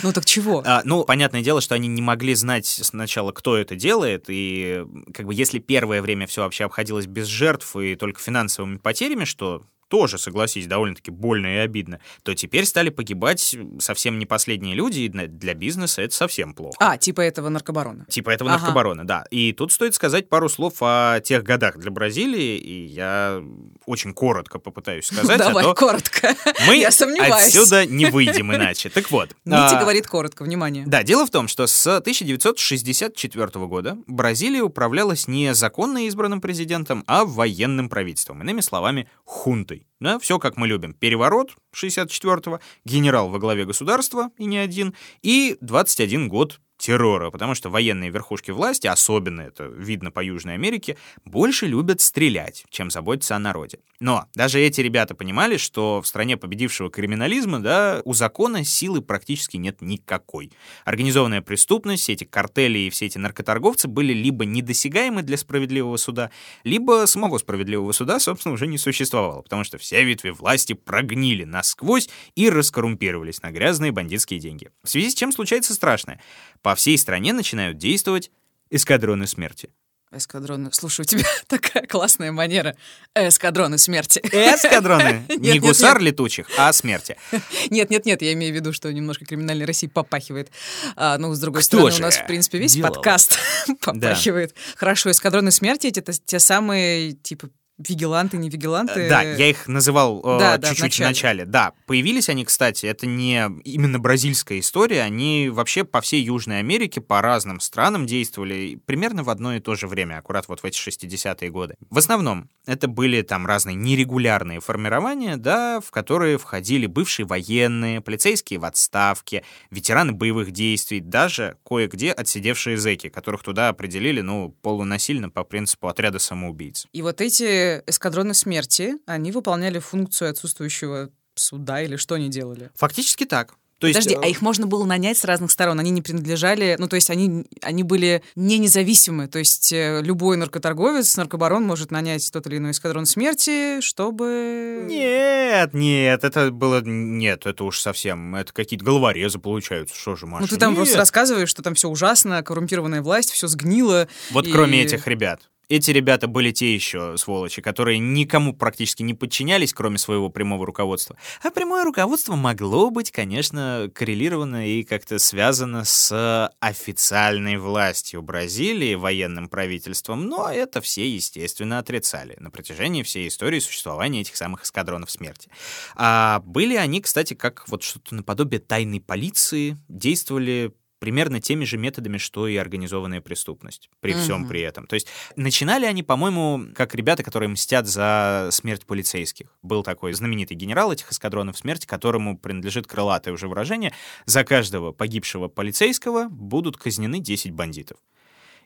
Ну так чего? А, ну, понятное дело, что они не могли знать сначала, кто это делает, и как бы если первое время все вообще обходилось без жертв и только финансовыми потерями, что тоже, согласись, довольно-таки больно и обидно, то теперь стали погибать совсем не последние люди, и для- бизнеса это совсем плохо. А, типа этого наркобарона. Типа этого Ага. наркобарона, да. И тут стоит сказать пару слов о тех годах для Бразилии, и я очень коротко попытаюсь сказать, а Давай, то коротко. мы Я сомневаюсь. отсюда не выйдем иначе. Так вот. Нити а, говорит коротко, внимание. да, дело в том, что с 1964 года Бразилия управлялась не законно избранным президентом, а военным правительством. Иными словами, хунтой. Да, все как мы любим. Переворот 64-го, генерал во главе государства, и не один, и 21 год террора, потому что военные верхушки власти, особенно это видно по Южной Америке, больше любят стрелять, чем заботиться о народе. Но даже эти ребята понимали, что в стране победившего криминализма, да, у закона силы практически нет никакой. Организованная преступность, все эти картели и все эти наркоторговцы были либо недосягаемы для справедливого суда, либо самого справедливого суда, собственно, уже не существовало, потому что все ветви власти прогнили насквозь и раскоррумпировались на грязные бандитские деньги. В связи с чем случается страшное. По всей стране начинают действовать эскадроны смерти. Эскадроны. Слушай, у тебя такая классная манера. Эскадроны смерти. Эскадроны! Не гусар летучих, а смерти. Нет, нет, нет, я имею в виду, что немножко криминальной России попахивает. А, ну, с другой Кто стороны, у нас, в принципе, весь делал подкаст попахивает. Хорошо, эскадроны смерти это те самые, типа, вигиланты, не вигиланты. Да, я их называл э, Да, да, в чуть-чуть в начале. начале. Да, появились они, кстати, это не именно бразильская история, они вообще по всей Южной Америке, по разным странам действовали примерно в одно и то же время, аккурат вот в эти 60-е годы. В основном это были там разные нерегулярные формирования, да, в которые входили бывшие военные, полицейские в отставке, ветераны боевых действий, даже кое-где отсидевшие зэки, которых туда определили, ну, полунасильно по принципу отряда самоубийц. И вот эти эскадроны смерти, они выполняли функцию отсутствующего суда или что они делали? Фактически так. То есть, Подожди, э, а их можно было нанять с разных сторон? Они не принадлежали, ну, то есть они, они были не независимы. То есть э, любой наркоторговец, наркобарон может нанять тот или иной эскадрон смерти, чтобы... Нет, нет, это было... Нет, это уж совсем... Это какие-то головорезы получаются. Что же, Маша? Ну, ты там Нет. просто рассказываешь, что там все ужасно, коррумпированная власть, все сгнило. Вот и- кроме этих ребят. Эти ребята были те еще сволочи, которые никому практически не подчинялись, кроме своего прямого руководства. А прямое руководство могло быть, конечно, коррелировано и как-то связано с официальной властью Бразилии, военным правительством, но это все, естественно, отрицали на протяжении всей истории существования этих самых эскадронов смерти. А были они, кстати, как вот что-то наподобие тайной полиции, действовали примерно теми же методами, что и организованная преступность, при всем при этом. То есть начинали они, по-моему, как ребята, которые мстят за смерть полицейских. Был такой знаменитый генерал этих эскадронов смерти, которому принадлежит крылатое уже выражение «За каждого погибшего полицейского будут казнены 10 бандитов».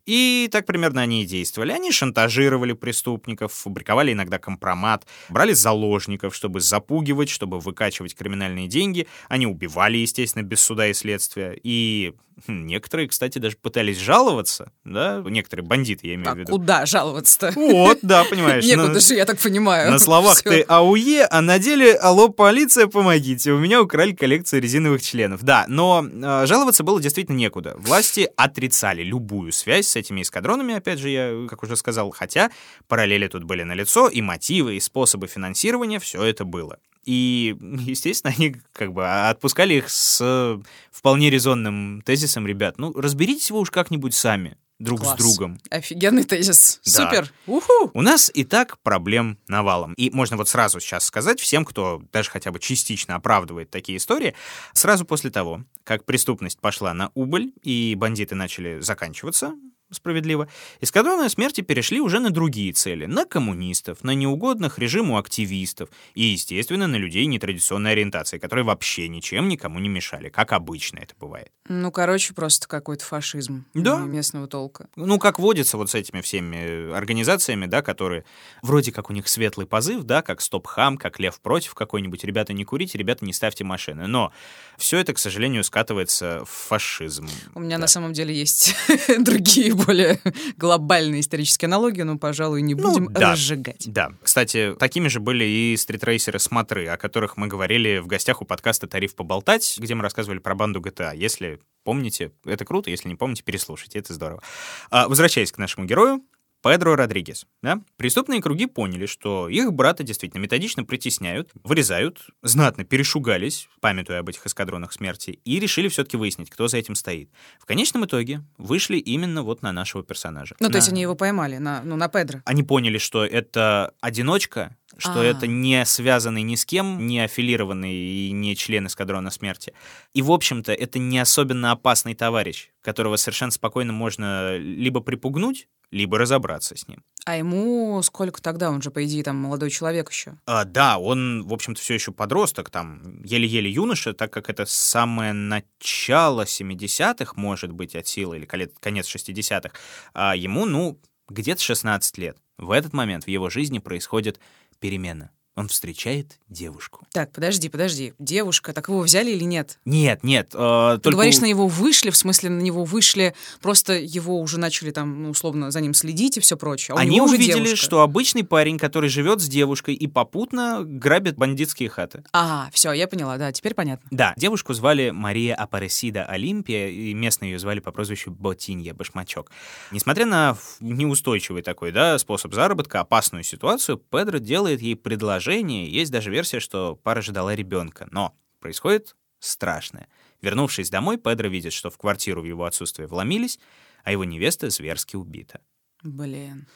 И так примерно они и действовали. Они шантажировали преступников, фабриковали иногда компромат, брали заложников, чтобы запугивать, чтобы выкачивать криминальные деньги. Они убивали, естественно, без суда и следствия. И некоторые, кстати, даже пытались жаловаться, да, некоторые бандиты, я имею а в виду. куда жаловаться-то? Вот, да, понимаешь. Некуда же, я так понимаю. На словах ты АУЕ, а на деле алло, полиция, помогите, у меня украли коллекцию резиновых членов. Да, но э, жаловаться было действительно некуда. Власти отрицали любую связь с этими эскадронами, опять же, я, как уже сказал, хотя параллели тут были налицо, и мотивы, и способы финансирования, все это было. И, естественно, они как бы отпускали их с вполне резонным тезисом, ребят, ну, разберитесь вы уж как-нибудь сами друг Класс. с другом. Офигенный тезис. Да. Супер. Уху. У нас и так проблем навалом. И можно вот сразу сейчас сказать всем, кто даже хотя бы частично оправдывает такие истории, сразу после того, как преступность пошла на убыль и бандиты начали заканчиваться, справедливо, эскадроны смерти перешли уже на другие цели, на коммунистов, на неугодных режиму активистов и, естественно, на людей нетрадиционной ориентации, которые вообще ничем никому не мешали, как обычно это бывает. Ну, короче, просто какой-то фашизм Да. местного толка. Ну, как водится вот с этими всеми организациями, да, которые вроде как у них светлый позыв, да, как Стоп-Хам, как Лев против какой-нибудь, ребята не курите, ребята не ставьте машины. Но все это, к сожалению, скатывается в фашизм. У меня Да. на самом деле есть другие более глобальные исторические аналогии, но, пожалуй, не Ну, будем да. разжигать. Да, кстати, такими же были и стритрейсеры Смотры, о которых мы говорили в гостях у подкаста «Тариф поболтать», где мы рассказывали про банду GTA. Если помните, это круто, если не помните, переслушайте, это здорово. А, возвращаясь к нашему герою, Педро Родригес. Да? Преступные круги поняли, что их брата действительно методично притесняют, вырезают, знатно перешугались, памятуя об этих эскадронах смерти, и решили все-таки выяснить, кто за этим стоит. В конечном итоге вышли именно вот на нашего персонажа. Ну, то На- есть они его поймали, на, ну, на Педро. они поняли, что это одиночка, что А. это не связанный ни с кем, не аффилированный и не член эскадрона смерти. И, в общем-то, это не особенно опасный товарищ, которого совершенно спокойно можно либо припугнуть, либо разобраться с ним. А ему сколько тогда? Он же, по идее, там молодой человек еще. А, да, он, в общем-то, все еще подросток, там, еле-еле юноша, так как это самое начало 70-х, может быть, от силы, или конец 60-х, а ему, ну, где-то 16 лет. В этот момент в его жизни происходит перемена. Он встречает девушку. Так, подожди, подожди. Девушка, так его взяли или нет? Нет, нет, э, Ты только... говоришь, на него вышли, в смысле, на него вышли, просто его уже начали там, ну, условно, за ним следить и все прочее. А Они увидели, девушка. что обычный парень, который живет с девушкой и попутно грабит бандитские хаты. А, все, я поняла, да, теперь понятно. Да, девушку звали Мария Апаресида Олимпия, и местные ее звали по прозвищу Ботинья, Башмачок. Несмотря на неустойчивый такой, да, способ заработка, опасную ситуацию, Педро делает ей предложение. Есть даже версия, что пара ждала ребенка. Но происходит страшное. Вернувшись домой, Педро видит, что в квартиру в его отсутствие вломились, а его невеста зверски убита. Блин.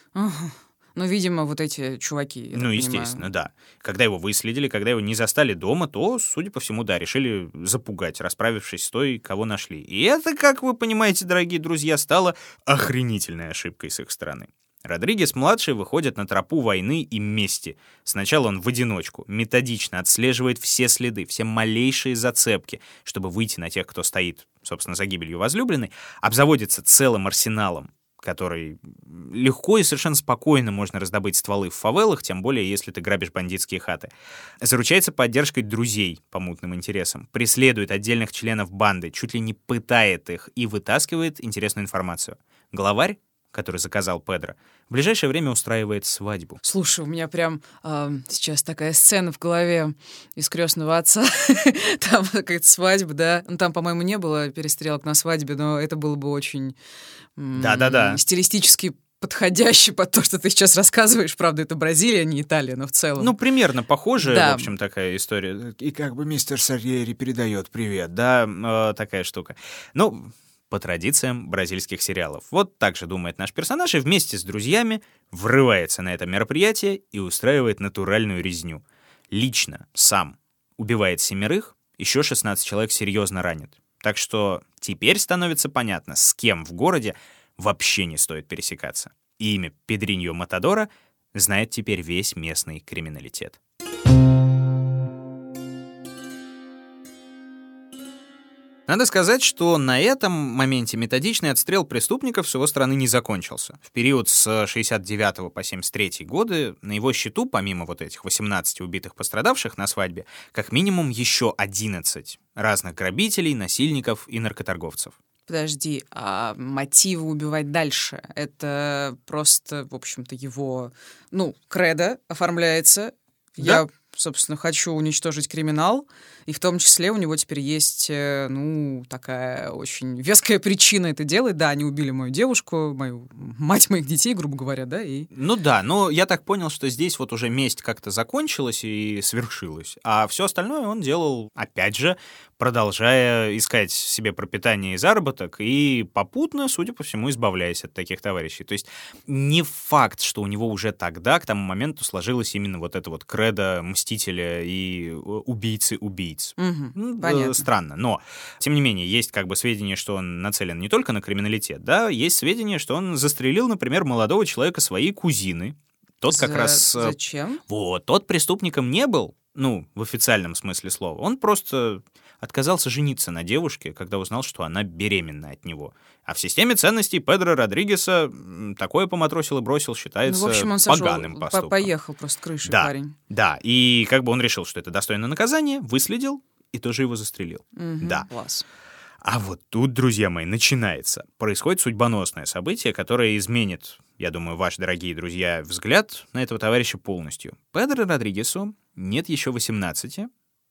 Ну, видимо, вот эти чуваки. ну, понимаю. естественно, да. Когда его выследили, когда его не застали дома, то, судя по всему, да, решили запугать, расправившись с той, кого нашли. И это, как вы понимаете, дорогие друзья, стало охренительной ошибкой с их стороны. Родригес-младший выходит на тропу войны и мести. Сначала он в одиночку, методично отслеживает все следы, все малейшие зацепки, чтобы выйти на тех, кто стоит, собственно, за гибелью возлюбленной, обзаводится целым арсеналом который легко и совершенно спокойно можно раздобыть стволы в фавелах, тем более, если ты грабишь бандитские хаты. Заручается поддержкой друзей по мутным интересам, преследует отдельных членов банды, чуть ли не пытает их и вытаскивает интересную информацию. Главарь, который заказал Педро, в ближайшее время устраивает свадьбу. Слушай, у меня прям а, сейчас такая сцена в голове из крестного отца. там какая-то свадьба, да. Ну, там, по-моему, не было перестрелок на свадьбе, но это было бы очень Да-да-да. стилистически подходящий под то, что ты сейчас рассказываешь. Правда, это Бразилия, а не Италия, но в целом. Ну, примерно похожая, Да. в общем, такая история. И как бы мистер Сарьери передает привет, да, э, такая штука. Ну, по традициям бразильских сериалов. Вот так же думает наш персонаж и вместе с друзьями врывается на это мероприятие и устраивает натуральную резню. Лично, сам, убивает семерых, еще 16 человек серьезно ранит. Так что теперь становится понятно, с кем в городе вообще не стоит пересекаться. И имя Педриньо Матадора знает теперь весь местный криминалитет. Надо сказать, что на этом моменте методичный отстрел преступников с его стороны не закончился. В период с 69 по 73 годы на его счету, помимо вот этих 18 убитых пострадавших на свадьбе, как минимум еще 11 разных грабителей, насильников и наркоторговцев. Подожди, а мотивы убивать дальше? Это просто, в общем-то, его, ну, кредо оформляется. Да? Я собственно, хочу уничтожить криминал, и в том числе у него теперь есть, э, ну, такая очень веская причина это делать. Да, они убили мою девушку, мою мать моих детей, грубо говоря, да, и... Ну да, но я так понял, что здесь вот уже месть как-то закончилась и свершилась, а все остальное он делал, опять же, продолжая искать себе пропитание и заработок, и попутно, судя по всему, избавляясь от таких товарищей. То есть не факт, что у него уже тогда, к тому моменту, сложилось именно вот это вот кредо мстителя и э, убийцы убийц. Угу, понятно. Странно. Но, тем не менее, есть как бы сведения, что он нацелен не только на криминалитет, да, есть сведения, что он застрелил, например, молодого человека своей кузины, тот как За... раз... Э, зачем? Вот, тот преступником не был, ну, в официальном смысле слова. Он просто отказался жениться на девушке, когда узнал, что она беременна от него. А в системе ценностей Педро Родригеса такое поматросил и бросил, считается ну, в общем, он поганым сошел, поступком. поехал просто крышей да, парень. Да, и как бы он решил, что это достойно наказания, выследил и тоже его застрелил. Угу, да. Класс. А вот тут, друзья мои, начинается. Происходит судьбоносное событие, которое изменит, я думаю, ваш, дорогие друзья, взгляд на этого товарища полностью. Педро Родригесу нет еще 18,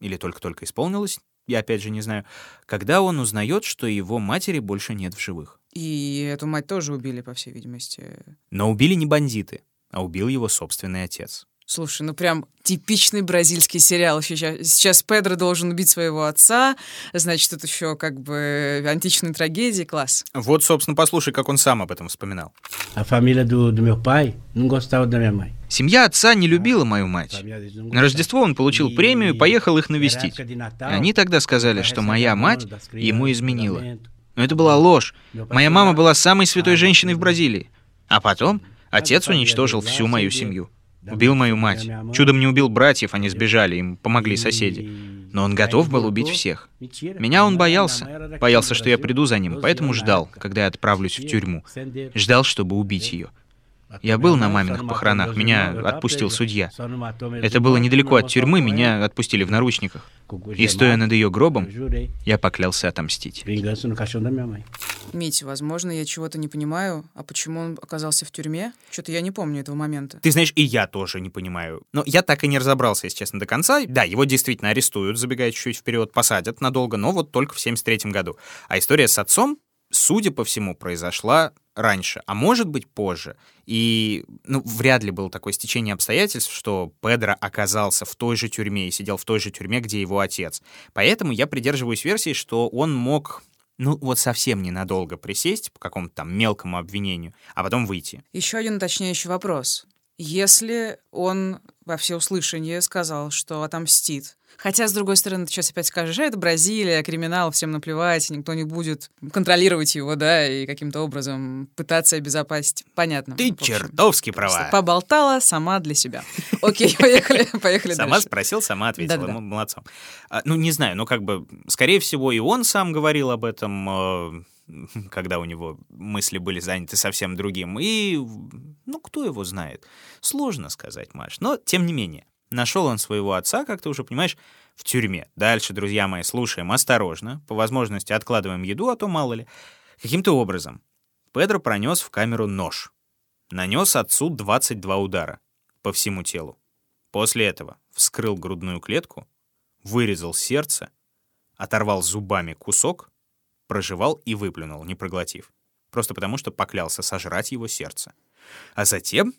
или только-только исполнилось, я опять же не знаю, когда он узнает, что его матери больше нет в живых. И эту мать тоже убили, по всей видимости. Но убили не бандиты, а убил его собственный отец. Слушай, ну прям типичный бразильский сериал. Сейчас, сейчас Педро должен убить своего отца, значит, тут еще как бы античные трагедии, класс. Вот, собственно, послушай, как он сам об этом вспоминал. А фамилия do, do meu pai não gostava da minha mãe. Семья отца не любила мою мать. На Рождество он получил премию и поехал их навестить. Они тогда сказали, что моя мать ему изменила. Но это была ложь. Моя мама была самой святой женщиной в Бразилии. А потом отец уничтожил всю мою семью. Убил мою мать. Чудом не убил братьев, они сбежали, им помогли соседи. Но он готов был убить всех. Меня он боялся. Боялся, что я приду за ним, поэтому ждал, когда я отправлюсь в тюрьму. Ждал, чтобы убить ее. Я был на маминых похоронах, меня отпустил судья. Это было недалеко от тюрьмы, меня отпустили в наручниках. И стоя над ее гробом, я поклялся отомстить. Митя, возможно, я чего-то не понимаю, а почему он оказался в тюрьме? Что-то я не помню этого момента. Ты знаешь, и я тоже не понимаю. Но я так и не разобрался, если честно, до конца. Да, его действительно арестуют, забегая чуть-чуть вперед, посадят надолго, но вот только в 73 году. А история с отцом, судя по всему, произошла раньше, а может быть позже. И ну, вряд ли было такое стечение обстоятельств, что Педро оказался в той же тюрьме и сидел в той же тюрьме, где его отец. Поэтому я придерживаюсь версии, что он мог ну вот совсем ненадолго присесть по какому-то там мелкому обвинению, а потом выйти. Еще один уточняющий вопрос. Если он во всеуслышание сказал, что отомстит, Хотя, с другой стороны, ты сейчас опять скажешь, а это Бразилия, криминал, всем наплевать, никто не будет контролировать его, да, и каким-то образом пытаться обезопасить. Понятно. Ты чертовски права. Поболтала сама для себя. Окей, поехали, поехали Сама спросил, сама ответила. Да, Молодцом. А, ну, не знаю, ну, как бы, скорее всего, и он сам говорил об этом, э, когда у него мысли были заняты совсем другим. И, ну, кто его знает? Сложно сказать, Маш. Но, тем не менее, Нашел он своего отца, как ты уже понимаешь, в тюрьме. Дальше, друзья мои, слушаем осторожно. По возможности откладываем еду, а то мало ли. Каким-то образом Педро пронес в камеру нож. Нанес отцу 22 удара по всему телу. После этого вскрыл грудную клетку, вырезал сердце, оторвал зубами кусок, прожевал и выплюнул, не проглотив. Просто потому, что поклялся сожрать его сердце. А затем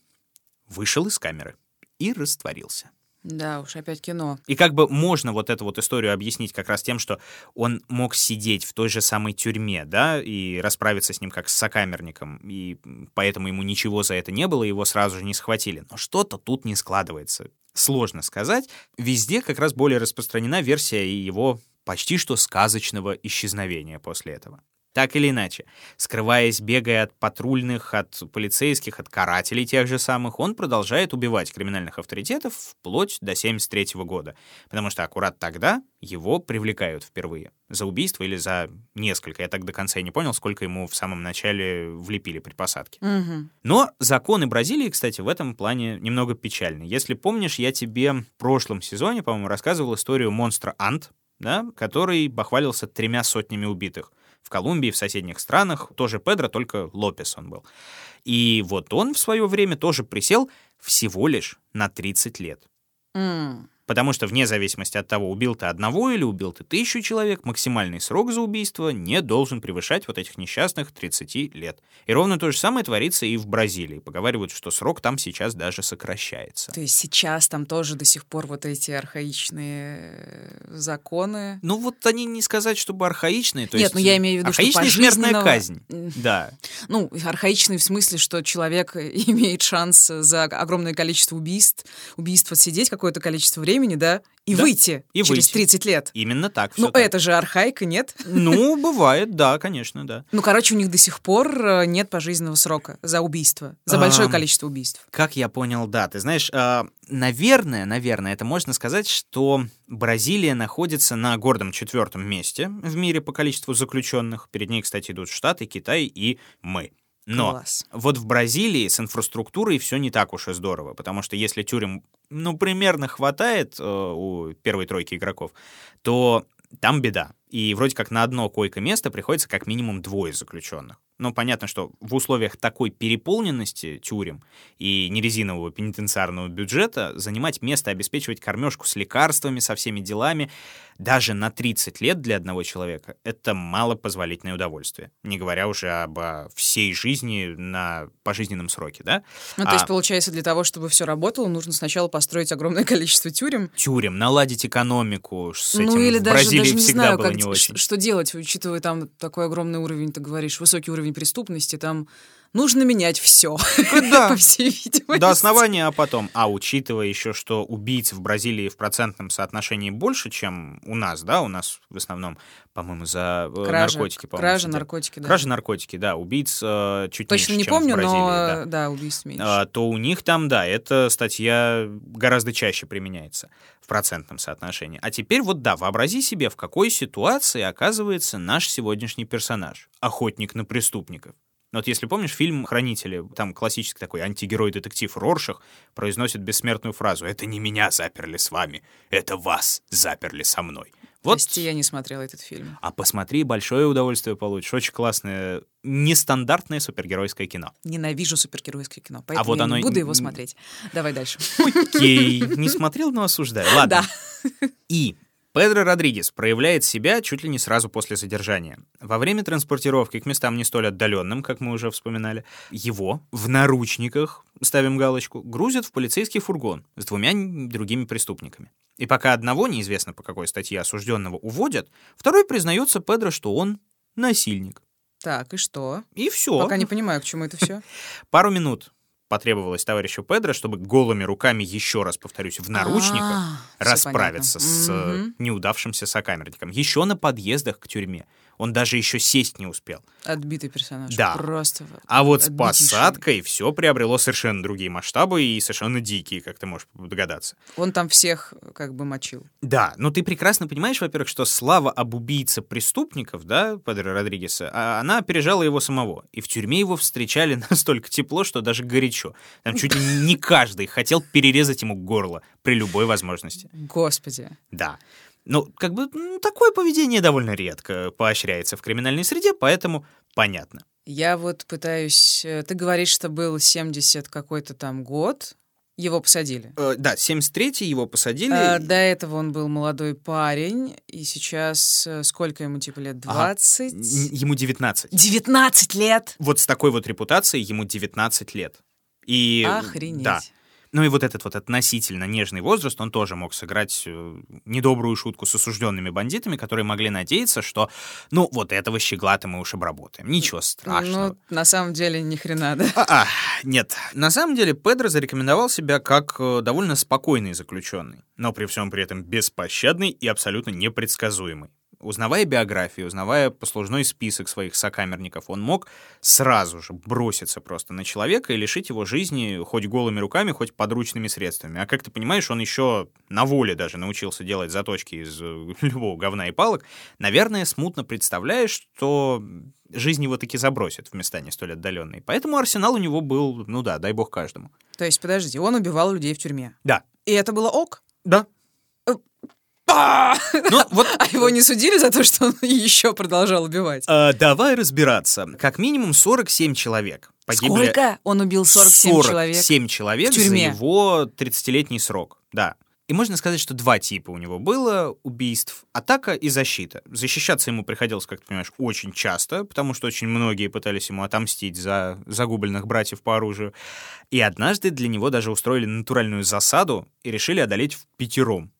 вышел из камеры и растворился. Да уж, опять кино. И как бы можно вот эту вот историю объяснить как раз тем, что он мог сидеть в той же самой тюрьме, да, и расправиться с ним как с сокамерником, и поэтому ему ничего за это не было, его сразу же не схватили. Но что-то тут не складывается. Сложно сказать. Везде как раз более распространена версия его почти что сказочного исчезновения после этого. Так или иначе, скрываясь, бегая от патрульных, от полицейских, от карателей тех же самых, он продолжает убивать криминальных авторитетов вплоть до 73 года, потому что аккурат тогда его привлекают впервые за убийство или за несколько. Я так до конца и не понял, сколько ему в самом начале влепили при посадке. Угу. Но законы Бразилии, кстати, в этом плане немного печальны. Если помнишь, я тебе в прошлом сезоне, по-моему, рассказывал историю монстра Ант, да, который бахвалился тремя сотнями убитых в Колумбии, в соседних странах, тоже Педро, только Лопес он был. И вот он в свое время тоже присел всего лишь на 30 лет. М. Потому что вне зависимости от того, убил ты одного или убил ты тысячу человек, максимальный срок за убийство не должен превышать вот этих несчастных 30 лет. И ровно то же самое творится и в Бразилии. Поговаривают, что срок там сейчас даже сокращается. То есть сейчас там тоже до сих пор вот эти архаичные э, законы. Ну вот они не сказать, чтобы архаичные. То Нет, есть ну я имею в виду, что архаичная смертная пожизненного- казнь. М. Да. Ну, архаичный в смысле, что человек имеет шанс за огромное количество убийств, убийств отсидеть какое-то количество времени, да, и Да, выйти и через выйти. 30 лет. Именно так. Ну, так. это же архаика, нет? Ну, бывает, да, конечно, да. Ну, короче, у них до сих пор э, нет пожизненного срока за убийство, за большое Ам. количество убийств. Как я понял, да. Ты знаешь, а, наверное, наверное, это можно сказать, что Бразилия находится на гордом четвертом месте в мире по количеству заключенных. Перед ней, кстати, идут Штаты, Китай и мы. Но Класс. вот в Бразилии с инфраструктурой все не так уж и здорово, потому что если тюрем, ну, примерно хватает э, у первой тройки игроков, то там беда. И вроде как на одно койко-место приходится как минимум двое заключенных. Ну, понятно, что в условиях такой переполненности тюрем и нерезинового пенитенциарного бюджета занимать место, обеспечивать кормежку с лекарствами, со всеми делами, даже на 30 лет для одного человека — это малопозволительное удовольствие. Не говоря уже об а, всей жизни на пожизненном сроке, да? Ну, то есть, А- получается, для того, чтобы все работало, нужно сначала построить огромное количество тюрем. Тюрем, наладить экономику с этим ну, или в даже, Бразилии даже не всегда знаю, было как, не очень. что делать, учитывая там такой огромный уровень, ты говоришь, высокий уровень преступности, там нужно менять все, Да. по всей видимости. До основания, а потом. А учитывая еще, что убийц в Бразилии в процентном соотношении больше, чем у нас, да, у нас в основном, по-моему, за э, Кража, наркотики, по-моему, кража, сидят. наркотики, да. Кража, наркотики, да, убийц э, чуть Точно меньше, не чем помню, в Бразилии, но да. да, убийств меньше. А, то у них там, да, эта статья гораздо чаще применяется в процентном соотношении. А теперь вот да, вообрази себе, в какой ситуации оказывается наш сегодняшний персонаж, охотник на преступников. Ну Вот если помнишь фильм «Хранители», там классический такой антигерой-детектив Роршах произносит бессмертную фразу «Это не меня заперли с вами, это вас заперли со мной». Вот Прости, я не смотрела этот фильм. а посмотри, большое удовольствие получишь. Очень классное, нестандартное супергеройское кино. Ненавижу супергеройское кино, поэтому вот я оно не буду его смотреть. Давай дальше. Окей, не смотрел, но осуждаю. Ладно. И Педро Родригес проявляет себя чуть ли не сразу после задержания. Во время транспортировки к местам не столь отдаленным, как мы уже вспоминали, его в наручниках, ставим галочку, грузят в полицейский фургон с двумя другими преступниками. И пока одного, неизвестно по какой статье осужденного, уводят, второй признается Педро, что он насильник. Так, и что? И все. Пока не понимаю, к чему это все. Пару минут потребовалось товарищу Педро, чтобы голыми руками, еще раз повторюсь, в наручниках А, расправиться с неудавшимся сокамерником. Еще на подъездах к тюрьме. Он даже еще сесть не успел. Отбитый персонаж. Да. Просто. А вот с посадкой все приобрело совершенно другие масштабы и совершенно дикие, как ты можешь догадаться. Он там всех как бы мочил. Да, но ты прекрасно понимаешь, во-первых, что слава об убийце преступников, да, Педро Родригеса, а она опережала его самого. И в тюрьме его встречали настолько тепло, что даже горячо. Там чуть ли не каждый хотел перерезать ему горло при любой возможности. Господи. Да. Ну, как бы м, такое поведение довольно редко поощряется в криминальной среде, поэтому понятно. Я вот пытаюсь... э, Ты говоришь, что был 70 какой-то там год. Его посадили. Э, да, 73-й его посадили. А, до этого он был молодой парень, и сейчас э, сколько ему, типа, лет? Ага. 20? Н- Ему 19. 19 лет! Вот с такой вот репутацией ему 19 лет. И, Охренеть. Да. Ну и вот этот вот относительно нежный возраст, он тоже мог сыграть э, недобрую шутку с осужденными бандитами, которые могли надеяться, что, ну, вот этого щегла-то мы уж обработаем. Ничего страшного. Ну, на самом деле, ни хрена, да? А-а, нет. На самом деле Педро зарекомендовал себя как э, довольно спокойный заключенный, но при всем при этом беспощадный и абсолютно непредсказуемый. Узнавая биографию, узнавая послужной список своих сокамерников, он мог сразу же броситься просто на человека и лишить его жизни хоть голыми руками, хоть подручными средствами. А как ты понимаешь, он еще на воле даже научился делать заточки из э, любого говна и палок. Наверное, смутно представляешь, что жизнь его таки забросит в места не столь отдаленные. Поэтому арсенал у него был, ну да, дай бог каждому. То есть, подожди, он убивал людей в тюрьме? Да. И это было ок? Да. Ну, вот... А его не судили за то, что он еще продолжал убивать? А, давай разбираться. Как минимум 47 человек погибли. Сколько? Он убил 47 47 человек? 47 человек в тюрьме. за его 30-летний срок. Да. И можно сказать, что два типа у него было убийств. Атака и защита. Защищаться ему приходилось, как ты понимаешь, очень часто, потому что очень многие пытались ему отомстить за загубленных братьев по оружию. И однажды для него даже устроили натуральную засаду и решили одолеть в пятером.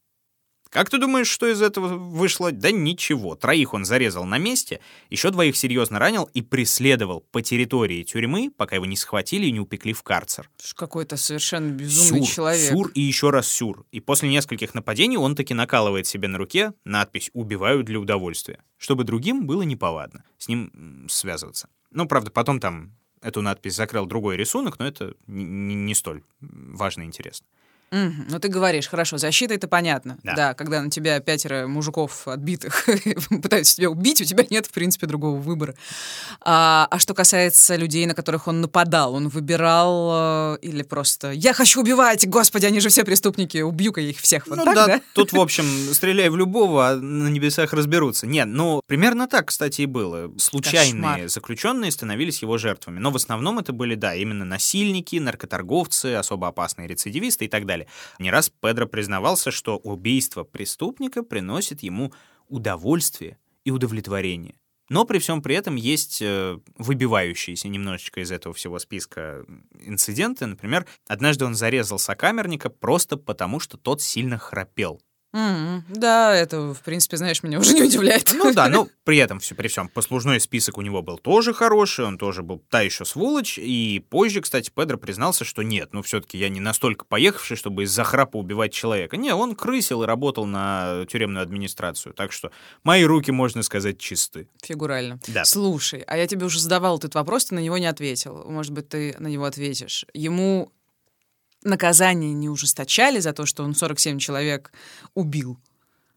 Как ты думаешь, что из этого вышло? Да ничего. Троих он зарезал на месте, еще двоих серьезно ранил и преследовал по территории тюрьмы, пока его не схватили и не упекли в карцер. Какой-то совершенно безумный сюр, человек. Сюр и еще раз сюр. И после нескольких нападений он таки накалывает себе на руке надпись «Убиваю для удовольствия», чтобы другим было неповадно с ним связываться. Ну, правда, потом там эту надпись закрыл другой рисунок, но это не, не столь важно и интересно. Угу. Ну, ты говоришь, хорошо, защита это понятно. Да. да, когда на тебя пятеро мужиков отбитых пытаются тебя убить, у тебя нет, в принципе, другого выбора. А, а что касается людей, на которых он нападал, он выбирал э, или просто «я хочу убивать, господи, они же все преступники, убью-ка их всех». Вот ну так, да, да, тут, в общем, стреляй в любого, а на небесах разберутся. Нет, ну, примерно так, кстати, и было. Случайные Кошмар. заключенные становились его жертвами. Но в основном это были, да, именно насильники, наркоторговцы, особо опасные рецидивисты и так далее. Не раз Педро признавался, что убийство преступника приносит ему удовольствие и удовлетворение. Но при всем при этом есть э, выбивающиеся немножечко из этого всего списка инциденты. Например, однажды он зарезал сокамерника просто потому, что тот сильно храпел. М, Да, это, в принципе, знаешь, меня уже не удивляет. Ну да, но при этом все, при всем послужной список у него был тоже хороший, он тоже был та еще сволочь. И позже, кстати, Педро признался, что нет, ну все-таки я не настолько поехавший, чтобы из-за храпа убивать человека. Не, он крысил и работал на тюремную администрацию. Так что мои руки, можно сказать, чисты. Фигурально. Да. Слушай, а я тебе уже задавал этот вопрос, ты на него не ответил. Может быть, ты на него ответишь. Ему наказание не ужесточали за то, что он 47 человек убил?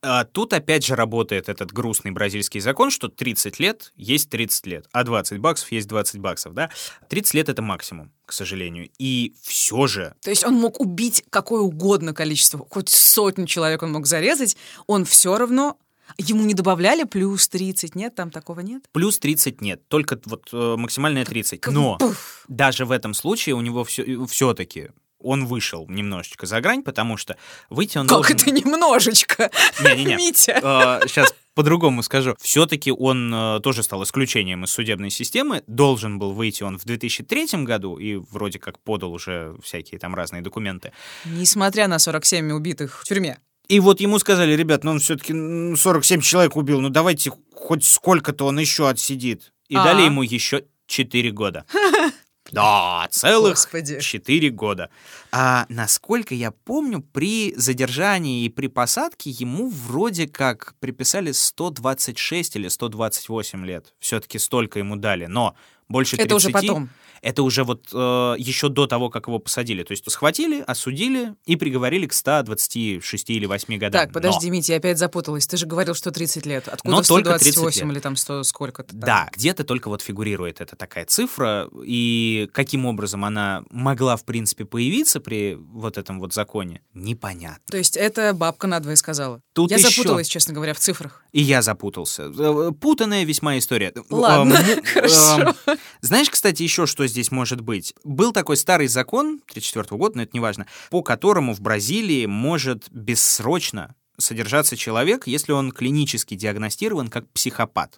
А тут опять же работает этот грустный бразильский закон, что 30 лет есть 30 лет, а 20 баксов есть 20 баксов, да? 30 лет — это максимум, к сожалению. И все же... То есть он мог убить какое угодно количество, хоть сотню человек он мог зарезать, он все равно... Ему не добавляли плюс 30, нет? Там такого нет? Плюс 30 нет, только вот э, максимальная 30. Как Но пуф. даже в этом случае у него все, все-таки он вышел немножечко за грань, потому что выйти он Как должен... это немножечко? Не-не-не. Митя. Сейчас по-другому скажу. Все-таки он э, тоже стал исключением из судебной системы. Должен был выйти он в 2003 году и вроде как подал уже всякие там разные документы. Несмотря на 47 убитых в тюрьме. И вот ему сказали, ребят, ну он все-таки 47 человек убил, ну давайте хоть сколько-то он еще отсидит. И А. дали ему еще 4 года. Да, целых Господи. 4 года. А насколько я помню, при задержании и при посадке ему вроде как приписали 126 или 128 лет. Все-таки столько ему дали, но больше 30... Это уже потом. Это уже вот э, еще до того, как его посадили. То есть схватили, осудили и приговорили к 126 или 8 годам. Так, подожди, Митя, я опять запуталась. Ты же говорил, что 30 лет. Откуда Но только 128 30 лет. или там 100 сколько-то? там? Да, где-то только вот фигурирует эта такая цифра, и каким образом она могла, в принципе, появиться при вот этом вот законе, непонятно. То есть это бабка надвое сказала. Тут я еще- запуталась, честно говоря, в цифрах. И я запутался. Э, Путанная весьма история. Ладно, Э, му- хорошо. э, Знаешь, кстати, еще что здесь может быть? Был такой старый закон 34 года, но это не важно, по которому в Бразилии может бессрочно содержаться человек, если он клинически диагностирован как психопат.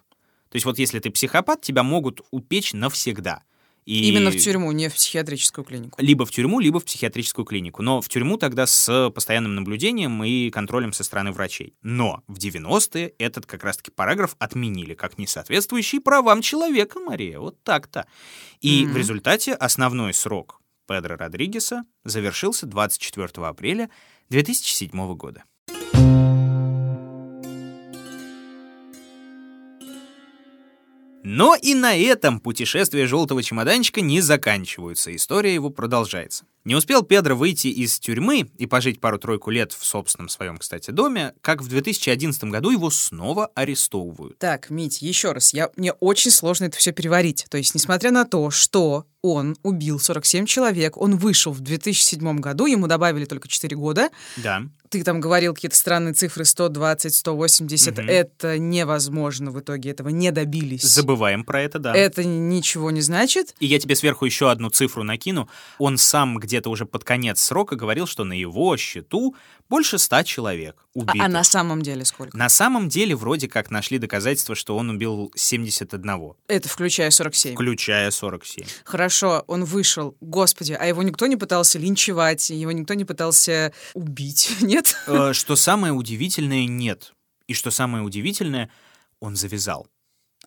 То есть вот если ты психопат, тебя могут упечь навсегда. И Именно в тюрьму, не в психиатрическую клинику. Либо в тюрьму, либо в психиатрическую клинику. Но в тюрьму тогда с постоянным наблюдением и контролем со стороны врачей. Но в 90-е этот как раз-таки параграф отменили как несоответствующий правам человека, Мария. Вот так-то. И Мгм. в результате основной срок Педро Родригеса завершился 24 апреля 2007 года. Но и на этом путешествия желтого чемоданчика не заканчиваются, история его продолжается. Не успел Педро выйти из тюрьмы и пожить пару-тройку лет в собственном своем, кстати, доме, как в 2011 году его снова арестовывают. Так, Мить, еще раз, я, мне очень сложно это все переварить. То есть, несмотря на то, что он убил 47 человек, он вышел в 2007 году, ему добавили только 4 года. Да. Ты там говорил какие-то странные цифры 120, 180. Угу. Это невозможно в итоге, этого не добились. Забываем про это, да. Это ничего не значит. И я тебе сверху еще одну цифру накину. Он сам где-то уже под конец срока говорил, что на его счету больше ста человек убитых. А, а на самом деле сколько? На самом деле вроде как нашли доказательства, что он убил 71. Это включая 47? Включая 47. Хорошо, он вышел. Господи, а его никто не пытался линчевать, его никто не пытался убить, нет? Э, что самое удивительное, нет. И что самое удивительное, он завязал.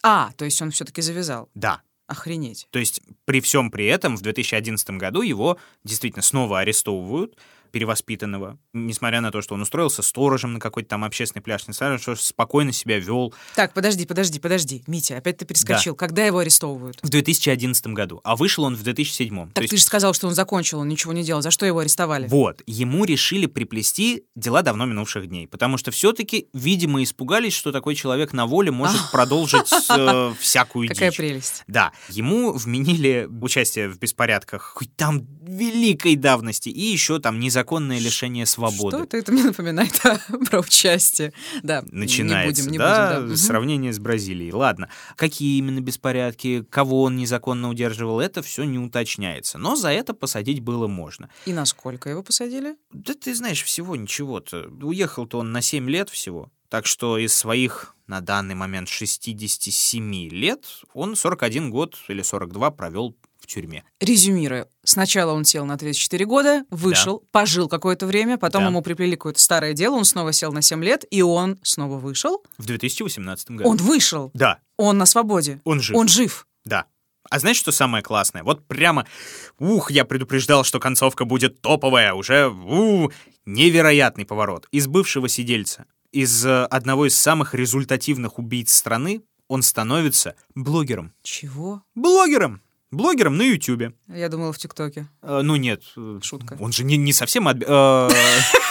А, то есть он все-таки завязал? Да. Охренеть. То есть при всем при этом в 2011 году его действительно снова арестовывают, перевоспитанного, несмотря на то, что он устроился сторожем на какой-то там общественный пляж, несмотря на то, что спокойно себя вел. Так, подожди, подожди, подожди. Митя, опять ты перескочил. Да. Когда его арестовывают? В 2011 году, а вышел он в 2007. Так то ты есть... же сказал, что он закончил, он ничего не делал. За что его арестовали? Вот, ему решили приплести дела давно минувших дней, потому что все-таки, видимо, испугались, что такой человек на воле может продолжить э, всякую Какая прелесть. Да, ему вменили участие в беспорядках хоть там великой давности и еще там не незаконное лишение свободы. Что-то это мне напоминает про участие. Да, Начинается, не будем, не да, будем, да. сравнение с Бразилией. Ладно, какие именно беспорядки, кого он незаконно удерживал, это все не уточняется. Но за это посадить было можно. И на сколько его посадили? Да ты знаешь, всего ничего-то. Уехал-то он на 7 лет всего. Так что из своих на данный момент 67 лет он 41 год или 42 провел тюрьме. Резюмируя, сначала он сел на 34 года, вышел, да. пожил какое-то время, потом да. ему приплели какое-то старое дело, он снова сел на 7 лет, и он снова вышел. В 2018 году. Он вышел. Да. Он на свободе. Он жив. Он жив. Да. А знаешь, что самое классное? Вот прямо, ух, я предупреждал, что концовка будет топовая, уже, ух, невероятный поворот. Из бывшего сидельца, из э, одного из самых результативных убийц страны, он становится блогером. Чего? Блогером! Блогером на Ютубе. Я думала, в ТикТоке. Э, ну нет. Шутка. Он же не, не совсем... Отб... Э,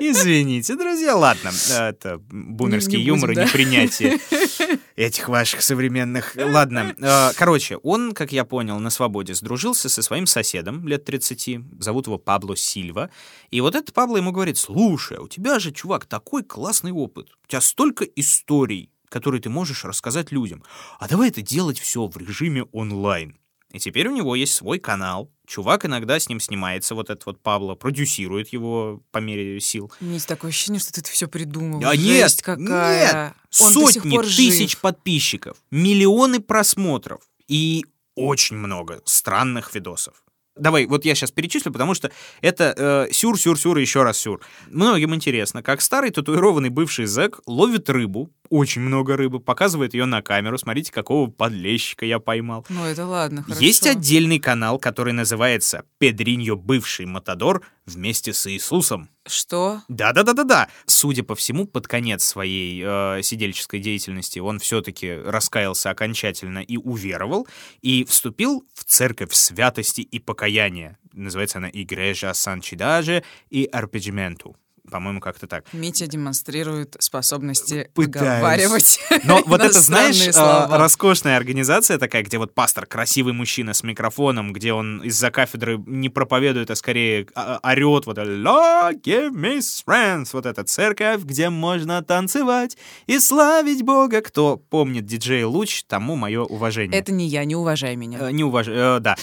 извините, друзья, ладно. Это бумерский не, не юмор и да? непринятие этих ваших современных. Ладно, э, короче, он, как я понял, на свободе сдружился со своим соседом лет 30, зовут его Пабло Сильва. И вот этот Пабло ему говорит, слушай, у тебя же, чувак, такой классный опыт. У тебя столько историй который ты можешь рассказать людям. А давай это делать все в режиме онлайн. И теперь у него есть свой канал. Чувак иногда с ним снимается, вот этот вот Пабло, продюсирует его по мере сил. Есть такое ощущение, что ты это все придумал. А Жесть нет, какая. нет. Он Сотни тысяч жив. подписчиков, миллионы просмотров и очень много странных видосов. Давай, вот я сейчас перечислю, потому что это э, сюр, сюр, сюр и еще раз сюр. Многим интересно, как старый татуированный бывший зэк ловит рыбу, очень много рыбы, показывает ее на камеру. Смотрите, какого подлещика я поймал. Ну, это ладно, хорошо. Есть отдельный канал, который называется «Педриньо бывший Матадор вместе с Иисусом». Что? Да-да-да-да-да. Судя по всему, под конец своей э, сидельческой деятельности он все-таки раскаялся окончательно и уверовал, и вступил в церковь святости и покаяния. Называется она «Игрежа Санчидаже и Арпеджименту» по-моему, как-то так. Митя демонстрирует способности выговаривать. Но вот это, знаешь, а, роскошная организация такая, где вот пастор, красивый мужчина с микрофоном, где он из-за кафедры не проповедует, а скорее а, орет вот «Lord, give me strength», вот эта церковь, где можно танцевать и славить Бога. Кто помнит диджей Луч, тому мое уважение. Это не я, не уважай меня. Э, не уважай, э, да.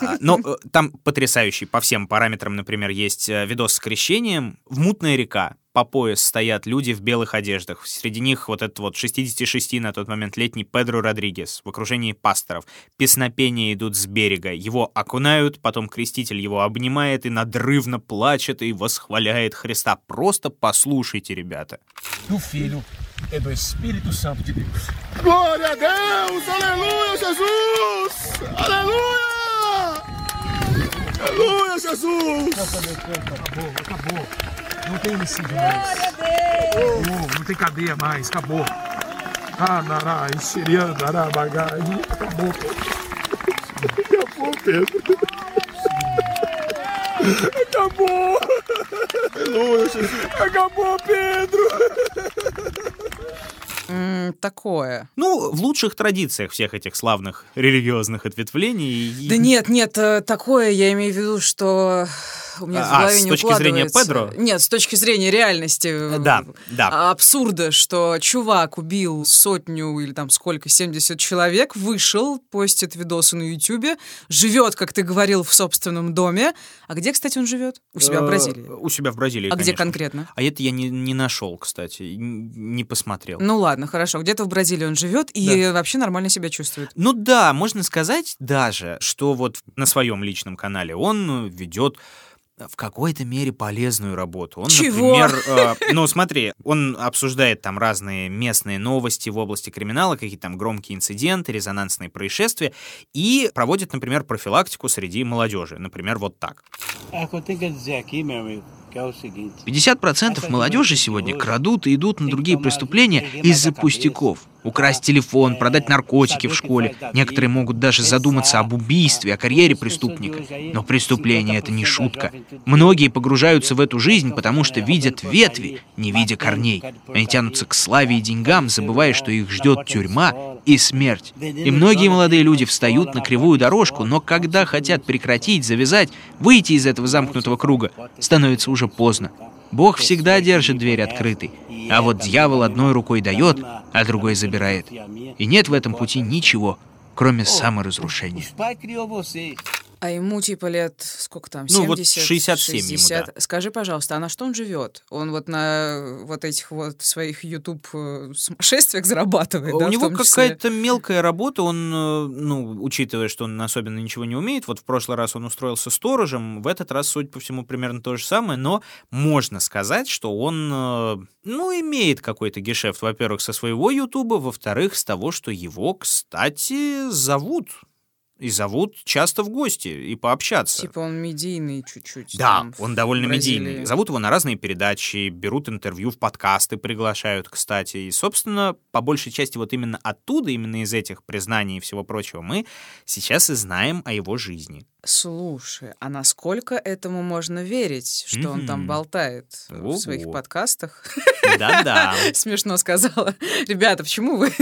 А, но э, там потрясающий по всем параметрам, например, есть видос с крещением. В мутная река, по пояс стоят люди в белых одеждах. Среди них вот этот вот 66 на тот момент летний Педро Родригес в окружении пасторов. Песнопения идут с берега. Его окунают, потом креститель его обнимает и надрывно плачет и восхваляет Христа. Просто послушайте, ребята. Do Filho e do Espírito Santo de Deus. Glória a Deus! Aleluia, Jesus! Aleluia! Aleluia, Jesus! Acabou, acabou. Não tem homicídio mais. Glória a Deus! Acabou, não tem cadeia mais, acabou. Ah, seria dará bagagem. Acabou, Acabou, Pedro. Acabou. Acabou, Pedro. Такое. Ну, в лучших традициях всех этих славных религиозных ответвлений. Да нет, нет, э, такое я имею в виду, что у меня а, в голове с не точки зрения Педро? Нет, с точки зрения реальности. Да, да. Абсурда, что чувак убил сотню или там сколько, 70 человек, вышел, постит видосы на Ютубе, живет, как ты говорил, в собственном доме. А где, кстати, он живет? У себя в э, Бразилии? У себя в Бразилии, А где конкретно? А это я не, не нашел, кстати, не посмотрел. Ну ладно, хорошо. Где-то в Бразилии он живет и да. вообще нормально себя чувствует. Ну да, можно сказать даже, что вот на своем личном канале он ведет в какой-то мере полезную работу. Он, Чего? например, э, ну смотри, он обсуждает там разные местные новости в области криминала, какие-то там громкие инциденты, резонансные происшествия, и проводит, например, профилактику среди молодежи. Например, вот так. 50% молодежи сегодня крадут и идут на другие преступления из-за пустяков. Украсть телефон, продать наркотики в школе. Некоторые могут даже задуматься об убийстве, о карьере преступника. Но преступление — это не шутка. Многие погружаются в эту жизнь, потому что видят ветви, не видя корней. Они тянутся к славе и деньгам, забывая, что их ждет тюрьма и смерть. И многие молодые люди встают на кривую дорожку, но когда хотят прекратить, завязать, выйти из этого замкнутого круга, становится уже поздно. Бог всегда держит дверь открытой, а вот дьявол одной рукой дает, а другой забирает. И нет в этом пути ничего, кроме саморазрушения. А ему типа лет сколько там? 70, ну вот 67 60. ему, да. Скажи, пожалуйста, а на что он живет? Он вот на вот этих вот своих YouTube э, сумасшествиях зарабатывает, У да, него какая-то мелкая работа, он, э, ну, учитывая, что он особенно ничего не умеет, вот в прошлый раз он устроился сторожем, в этот раз, судя по всему, примерно то же самое, но можно сказать, что он, э, ну, имеет какой-то гешефт, во-первых, со своего YouTube, во-вторых, с того, что его, кстати, зовут и зовут часто в гости и пообщаться. Типа он медийный чуть-чуть. Да, там, он довольно медийный. Зовут его на разные передачи, берут интервью в подкасты, приглашают, кстати. И, собственно, по большей части вот именно оттуда, именно из этих признаний и всего прочего, мы сейчас и знаем о его жизни. Слушай, а насколько этому можно верить, что mm-hmm. он там болтает Ого. в своих подкастах? Да-да. Смешно сказала. Ребята, почему вы...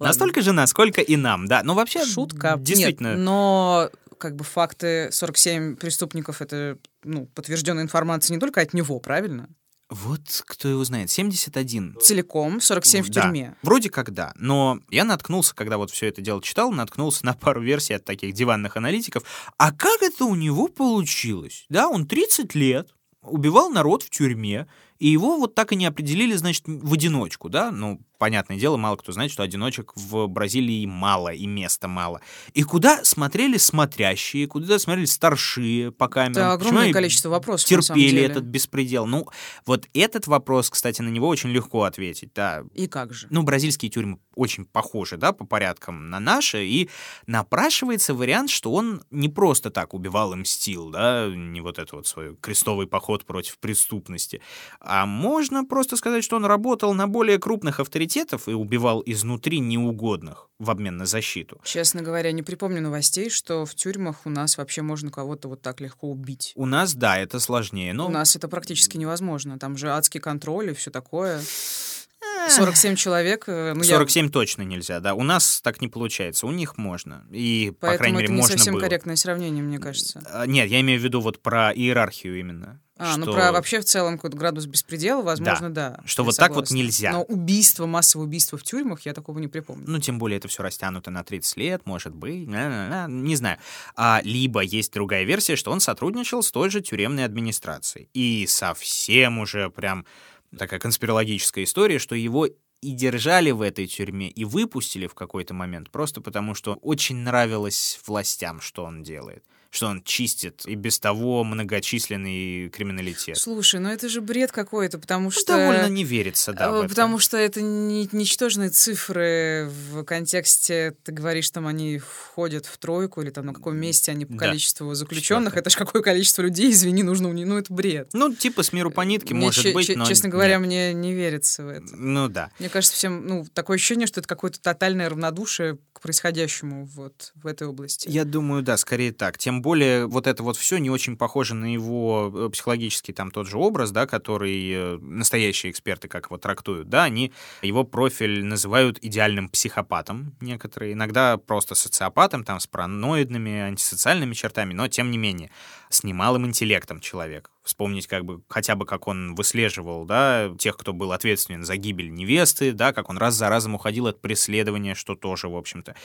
Настолько же, насколько и нам, да. Ну, вообще, Шутка. Действительно. Но как бы факты 47 преступников — это ну, подтвержденная информация не только от него, правильно? Вот кто его знает. 71. Целиком, 47 в да. тюрьме. Вроде как да. Но я наткнулся, когда вот все это дело читал, наткнулся на пару версий от таких диванных аналитиков. А как это у него получилось? Да, он 30 лет, убивал народ в тюрьме, и его вот так и не определили, значит, в одиночку, да? Ну, понятное дело, мало кто знает, что одиночек в Бразилии мало и места мало. И куда смотрели смотрящие, куда смотрели старшие по камерам? Это огромное Почему количество вопросов, Терпели этот беспредел. Ну, вот этот вопрос, кстати, на него очень легко ответить, да. И как же? Ну, бразильские тюрьмы очень похожи, да, по порядкам на наши, и напрашивается вариант, что он не просто так убивал и мстил, да, не вот это вот свой крестовый поход против преступности, а можно просто сказать, что он работал на более крупных авторитетов и убивал изнутри неугодных в обмен на защиту. Честно говоря, не припомню новостей, что в тюрьмах у нас вообще можно кого-то вот так легко убить. У нас, да, это сложнее, но... У нас это практически невозможно. Там же адский контроль и все такое. 47 человек. Э, ну, 47 я... точно нельзя, да. У нас так не получается, у них можно. И, Поэтому по крайней мере, это не можно совсем было. корректное сравнение, мне кажется. А, нет, я имею в виду вот про иерархию именно. А, ну, что... ну про вообще в целом какой-то градус беспредела, возможно, да. да что вот согласна. так вот нельзя. Но убийство, массовое убийство в тюрьмах, я такого не припомню. Ну, тем более это все растянуто на 30 лет, может быть, не знаю. А, либо есть другая версия, что он сотрудничал с той же тюремной администрацией. И совсем уже прям такая конспирологическая история, что его и держали в этой тюрьме, и выпустили в какой-то момент, просто потому что очень нравилось властям, что он делает что он чистит и без того многочисленный криминалитет. Слушай, ну это же бред какой-то, потому Ну, что... довольно не верится, да. Э. Потому что это не, ничтожные цифры в контексте, ты говоришь, там они входят в тройку, или там на каком месте они по Да. количеству заключенных. Четвертое. Это ж какое количество людей, извини, нужно Ну, это бред. Ну, типа с миру по нитке, Мне, может быть, но честно говоря, нет. мне не верится в это. Ну да. Мне кажется, всем, ну, такое ощущение, что это какое-то тотальное равнодушие к происходящему вот в этой области. Я думаю, да, скорее так. Тем более вот это вот все не очень похоже на его э, психологический там тот же образ, да, который э, настоящие эксперты как его трактуют, да, они его профиль называют идеальным психопатом некоторые, иногда просто социопатом, там, с параноидными, антисоциальными чертами, но тем не менее с немалым интеллектом человек. Вспомнить как бы хотя бы, как он выслеживал, да, тех, кто был ответственен за гибель невесты, да, как он раз за разом уходил от преследования, что тоже, в общем-то.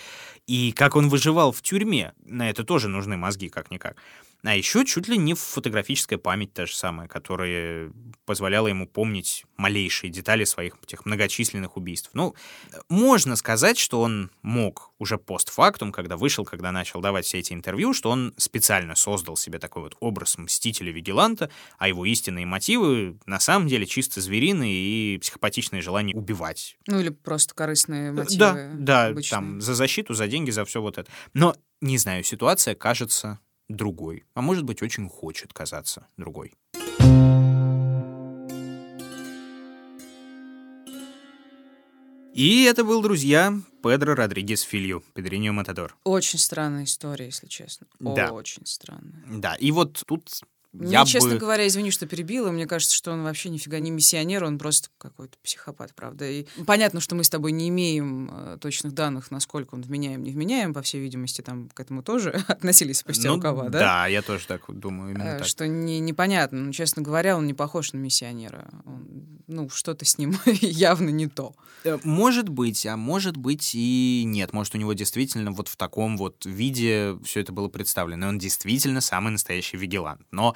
И как он выживал в тюрьме, на это тоже нужны мозги, как-никак. А еще чуть ли не фотографическая память та же самая, которая позволяла ему помнить малейшие детали своих этих многочисленных убийств. Ну, можно сказать, что он мог уже постфактум, когда вышел, когда начал давать все эти интервью, что он специально создал себе такой вот образ мстителя-вигеланта, а его истинные мотивы на самые деле чисто звериные и психопатичное желание убивать. Ну, или просто корыстные мотивы. Да, да, обычные. там за защиту, за деньги, за все вот это. Но, не знаю, ситуация кажется другой. А может быть, очень хочет казаться другой. И это был, друзья, Педро Родригес Филью, Педриньо Матадор. Очень странная история, если честно. Да. Очень странная. Да, и вот тут Мне, я честно бы... говоря, извини, что перебила. Мне кажется, что он вообще нифига не миссионер, он просто какой-то психопат, правда. И понятно, что мы с тобой не имеем э, точных данных, насколько он вменяем, не вменяем, по всей видимости, там к этому тоже относились спустя Ну, рукава, да? Да, я тоже так думаю, именно Э, так. Что не, непонятно. Но, честно говоря, он не похож на миссионера. Он, ну, что-то с ним явно не то. Э, Может быть, а может быть и нет. Может, у него действительно вот в таком вот виде все это было представлено. И он действительно самый настоящий вигелант. Но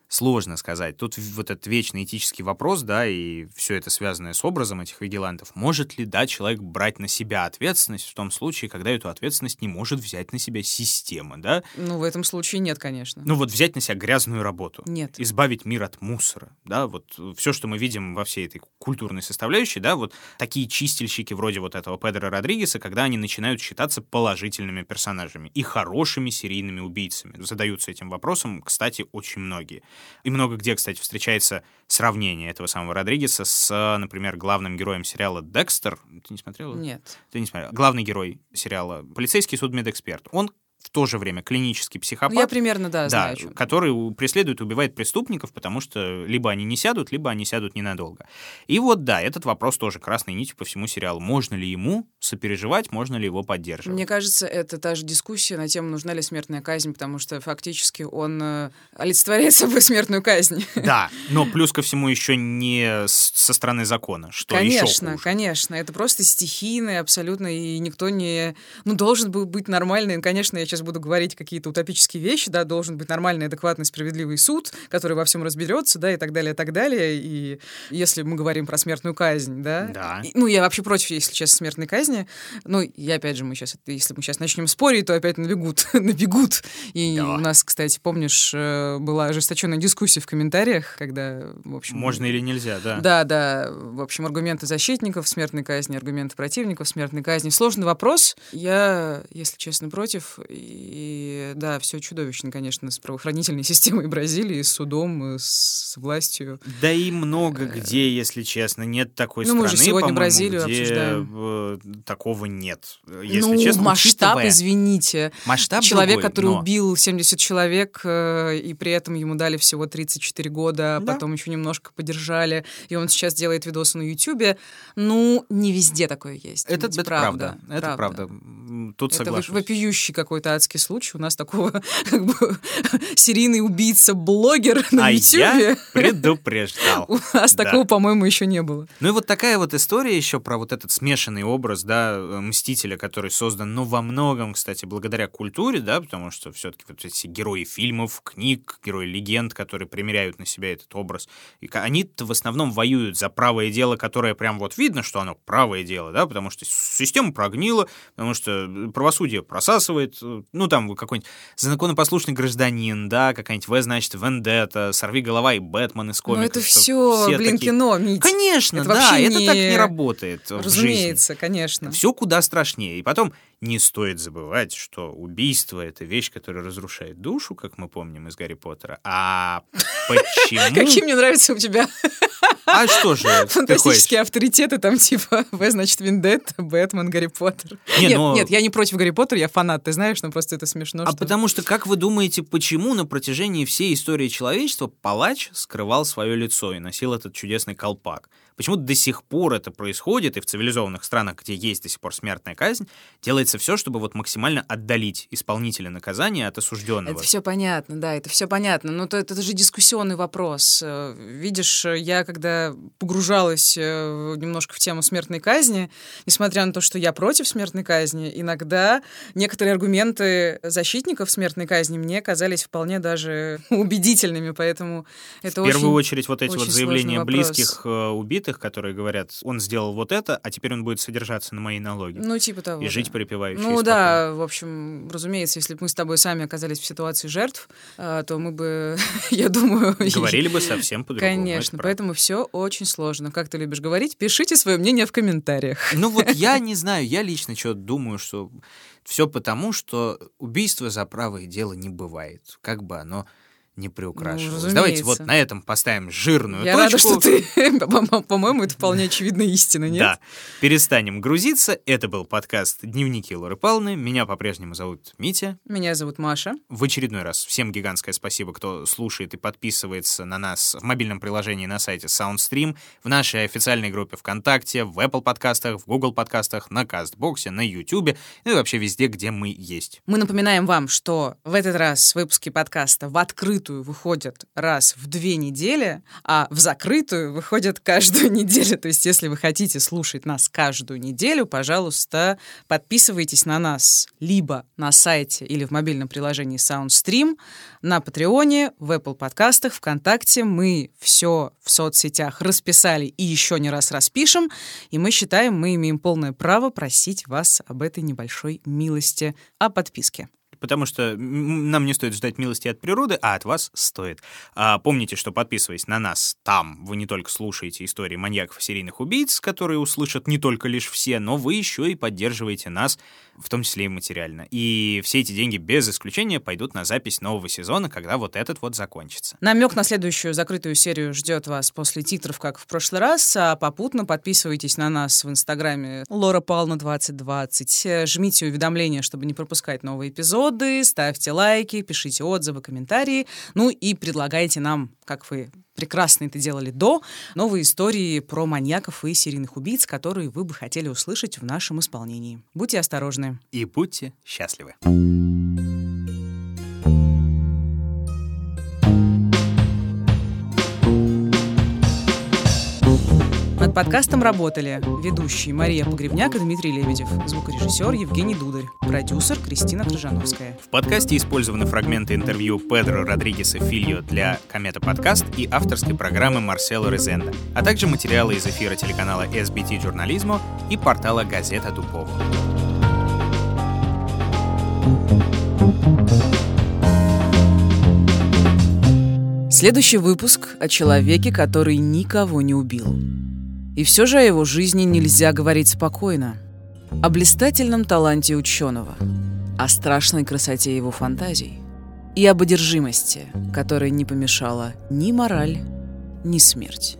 сложно сказать. Тут вот этот вечный этический вопрос, да, и все это связанное с образом этих вигелантов. Может ли, да, человек брать на себя ответственность в том случае, когда эту ответственность не может взять на себя система, да? Ну, в этом случае нет, конечно. Ну вот взять на себя грязную работу. Нет. Избавить мир от мусора, да, вот все, что мы видим во всей этой культурной составляющей, да, вот такие чистильщики вроде вот этого Педро Родригеса, когда они начинают считаться положительными персонажами и хорошими серийными убийцами. Задаются этим вопросом, кстати, очень многие. И много где, кстати, встречается сравнение этого самого Родригеса с, например, главным героем сериала «Декстер». Ты не смотрела? Нет. Ты не смотрел. Главный герой сериала «Полицейский судмедэксперт». Он в то же время клинический психопат. Я примерно, да, Да, знаю, который преследует и убивает преступников, потому что либо они не сядут, либо они сядут ненадолго. И вот да, этот вопрос тоже красной нитью по всему сериалу. Можно ли ему сопереживать, можно ли его поддерживать? Мне кажется, это та же дискуссия на тему, нужна ли смертная казнь, потому что фактически он э, олицетворяет собой смертную казнь. Да, но плюс ко всему еще не со стороны закона, что еще конечно, конечно. Это просто стихийно абсолютно, и никто не... Ну, должен был быть нормальный, конечно, я сейчас буду говорить какие-то утопические вещи, да, должен быть нормальный, адекватный, справедливый суд, который во всем разберется, да, и так далее, и так далее. И если мы говорим про смертную казнь, да... Да. И- ну, я вообще против, если честно, смертной казни. Ну, и опять же, мы сейчас, если мы сейчас начнем спорить, то опять набегут, набегут. И Да. у нас, кстати, помнишь, э, была ожесточенная дискуссия в комментариях, когда, в общем... Можно или нельзя, да. Да, да. В общем, аргументы защитников смертной казни, аргументы противников смертной казни. Сложный вопрос. Я, если честно, против. И да, все чудовищно, конечно, с правоохранительной системой Бразилии, с судом, с властью. Да и много где, если честно, нет такой Э, Ну, мы страны, же сегодня Бразилию где обсуждаем. э, такого нет. Если ну, честно, масштаб, учитывая- извините. Масштаб Человек, другой, который но- убил 70 человек, э, и при этом ему дали всего 34 года, а Да. потом еще немножко подержали, и он сейчас делает видосы на Ютубе. Ну, не везде такое есть. Это, ведь это правда. Это правда. М, Тут Это соглашусь. воп- вопиющий какой-то адский случай. У нас такого как бы серийный убийца-блогер на а я Ютубе. предупреждал. У нас Да. такого, по-моему, еще не было. Ну и вот такая вот история еще про вот этот смешанный образ, да, Мстителя, который создан, ну, во многом, кстати, благодаря культуре, да, потому что все-таки вот эти герои фильмов, книг, герои легенд, которые примеряют на себя этот образ, и ка- они-то в основном воюют за правое дело, которое прям вот видно, что оно правое дело, да, потому что система прогнила, потому что правосудие просасывает э, ну, там какой-нибудь законопослушный гражданин, да, какая-нибудь В, значит, Вендетта, Сорви голова и Бэтмен из комиксов. Ну, это все, все блин, такие... кино, Мить. Конечно, это да, вообще это не... так не работает в Разумеется, жизни. конечно. Все куда страшнее. И потом не стоит забывать, что убийство — это вещь, которая разрушает душу, как мы помним из Гарри Поттера. А почему... Какие мне нравятся у тебя А что же фантастические авторитеты, там типа В, значит, Виндетта, Бэтмен, Гарри Поттер. Не, Нет, но- нет, я не против Гарри Поттера, я фанат, ты знаешь, но просто это смешно. А что- потому что, как вы думаете, почему на протяжении всей истории человечества палач скрывал свое лицо и носил этот чудесный колпак? Почему до сих пор это происходит, и в цивилизованных странах, где есть до сих пор смертная казнь, делается все, чтобы вот максимально отдалить исполнителя наказания от осужденного? Это все понятно, да, это все понятно. Но то, это, же дискуссионный вопрос. Э, Видишь, э, я когда погружалась э, немножко в тему смертной казни, несмотря на то, что я против смертной казни, иногда некоторые аргументы защитников смертной казни мне казались вполне даже убедительными, поэтому это в первую очень... очередь вот эти вот заявления близких э, убитых, которые говорят, он сделал вот это, а теперь он будет содержаться на моей налоги. Ну, типа того. и жить да. припеваючи. и Ну да, в общем, разумеется, если бы мы с тобой сами оказались в ситуации жертв, э, то мы бы, я думаю... Говорили бы совсем по-другому. Конечно, поэтому все очень сложно. Как ты любишь говорить, пишите свое мнение в комментариях. Ну вот я не знаю, я лично что думаю, что все потому, что убийство за правое дело не бывает, как бы оно не приукрашивалось. Ну, Давайте вот на этом поставим жирную Я рада, точку. что ты... по- По-моему, это вполне очевидная истина, нет? Да, перестанем грузиться. Это был подкаст «Дневники Лоры Павловны». Меня по-прежнему зовут Митя. Меня зовут Маша. В очередной раз всем гигантское спасибо, кто слушает и подписывается на нас в мобильном приложении на сайте SoundStream, в нашей официальной группе ВКонтакте, в Apple подкастах, в Google подкастах, на Кастбоксе, на YouTube, ну и вообще везде, где мы есть. Мы напоминаем вам, что в этот раз выпуски подкаста в открытую выходят раз в две недели, а в закрытую выходят каждую неделю. То есть, если вы хотите слушать нас каждую неделю, пожалуйста, подписывайтесь на нас либо на сайте или в мобильном приложении SoundStream, на Патреоне, в Apple подкастах, ВКонтакте. Мы все в соцсетях расписали и еще не раз распишем. И мы считаем, мы имеем полное право просить вас об этой небольшой милости, о подписке. Потому что нам не стоит ждать милости от природы, а от вас стоит. А, помните, что подписываясь на нас там, вы не только слушаете истории маньяков и серийных убийц, которые услышат не только лишь все, но вы еще и поддерживаете нас, в том числе и материально. И все эти деньги без исключения пойдут на запись нового сезона, когда вот этот вот закончится. Намек на следующую закрытую серию ждет вас после титров, как в прошлый раз, а попутно подписывайтесь на нас в Инстаграме Лора Павловна 2020. Э, Жмите уведомления, чтобы не пропускать новые эпизоды, ставьте лайки, пишите отзывы, комментарии, ну и предлагайте нам, как вы прекрасно это делали до, новые истории про маньяков и серийных убийц, которые вы бы хотели услышать в нашем исполнении. Будьте осторожны. И будьте счастливы. Над подкастом работали ведущие Мария Погребняк и Дмитрий Лебедев, звукорежиссер Евгений Дударь, продюсер Кристина Крыжановская. В подкасте использованы фрагменты интервью Педро Родригеса Фильо для Комета Подкаст и авторской программы Марсело Резенда, а также материалы из эфира телеканала SBT Журнализмо и портала Газета Дубова. Следующий выпуск о человеке, который никого не убил. И все же о его жизни нельзя говорить спокойно. О блистательном таланте ученого, о страшной красоте его фантазий и об одержимости, которой не помешала ни мораль, ни смерть.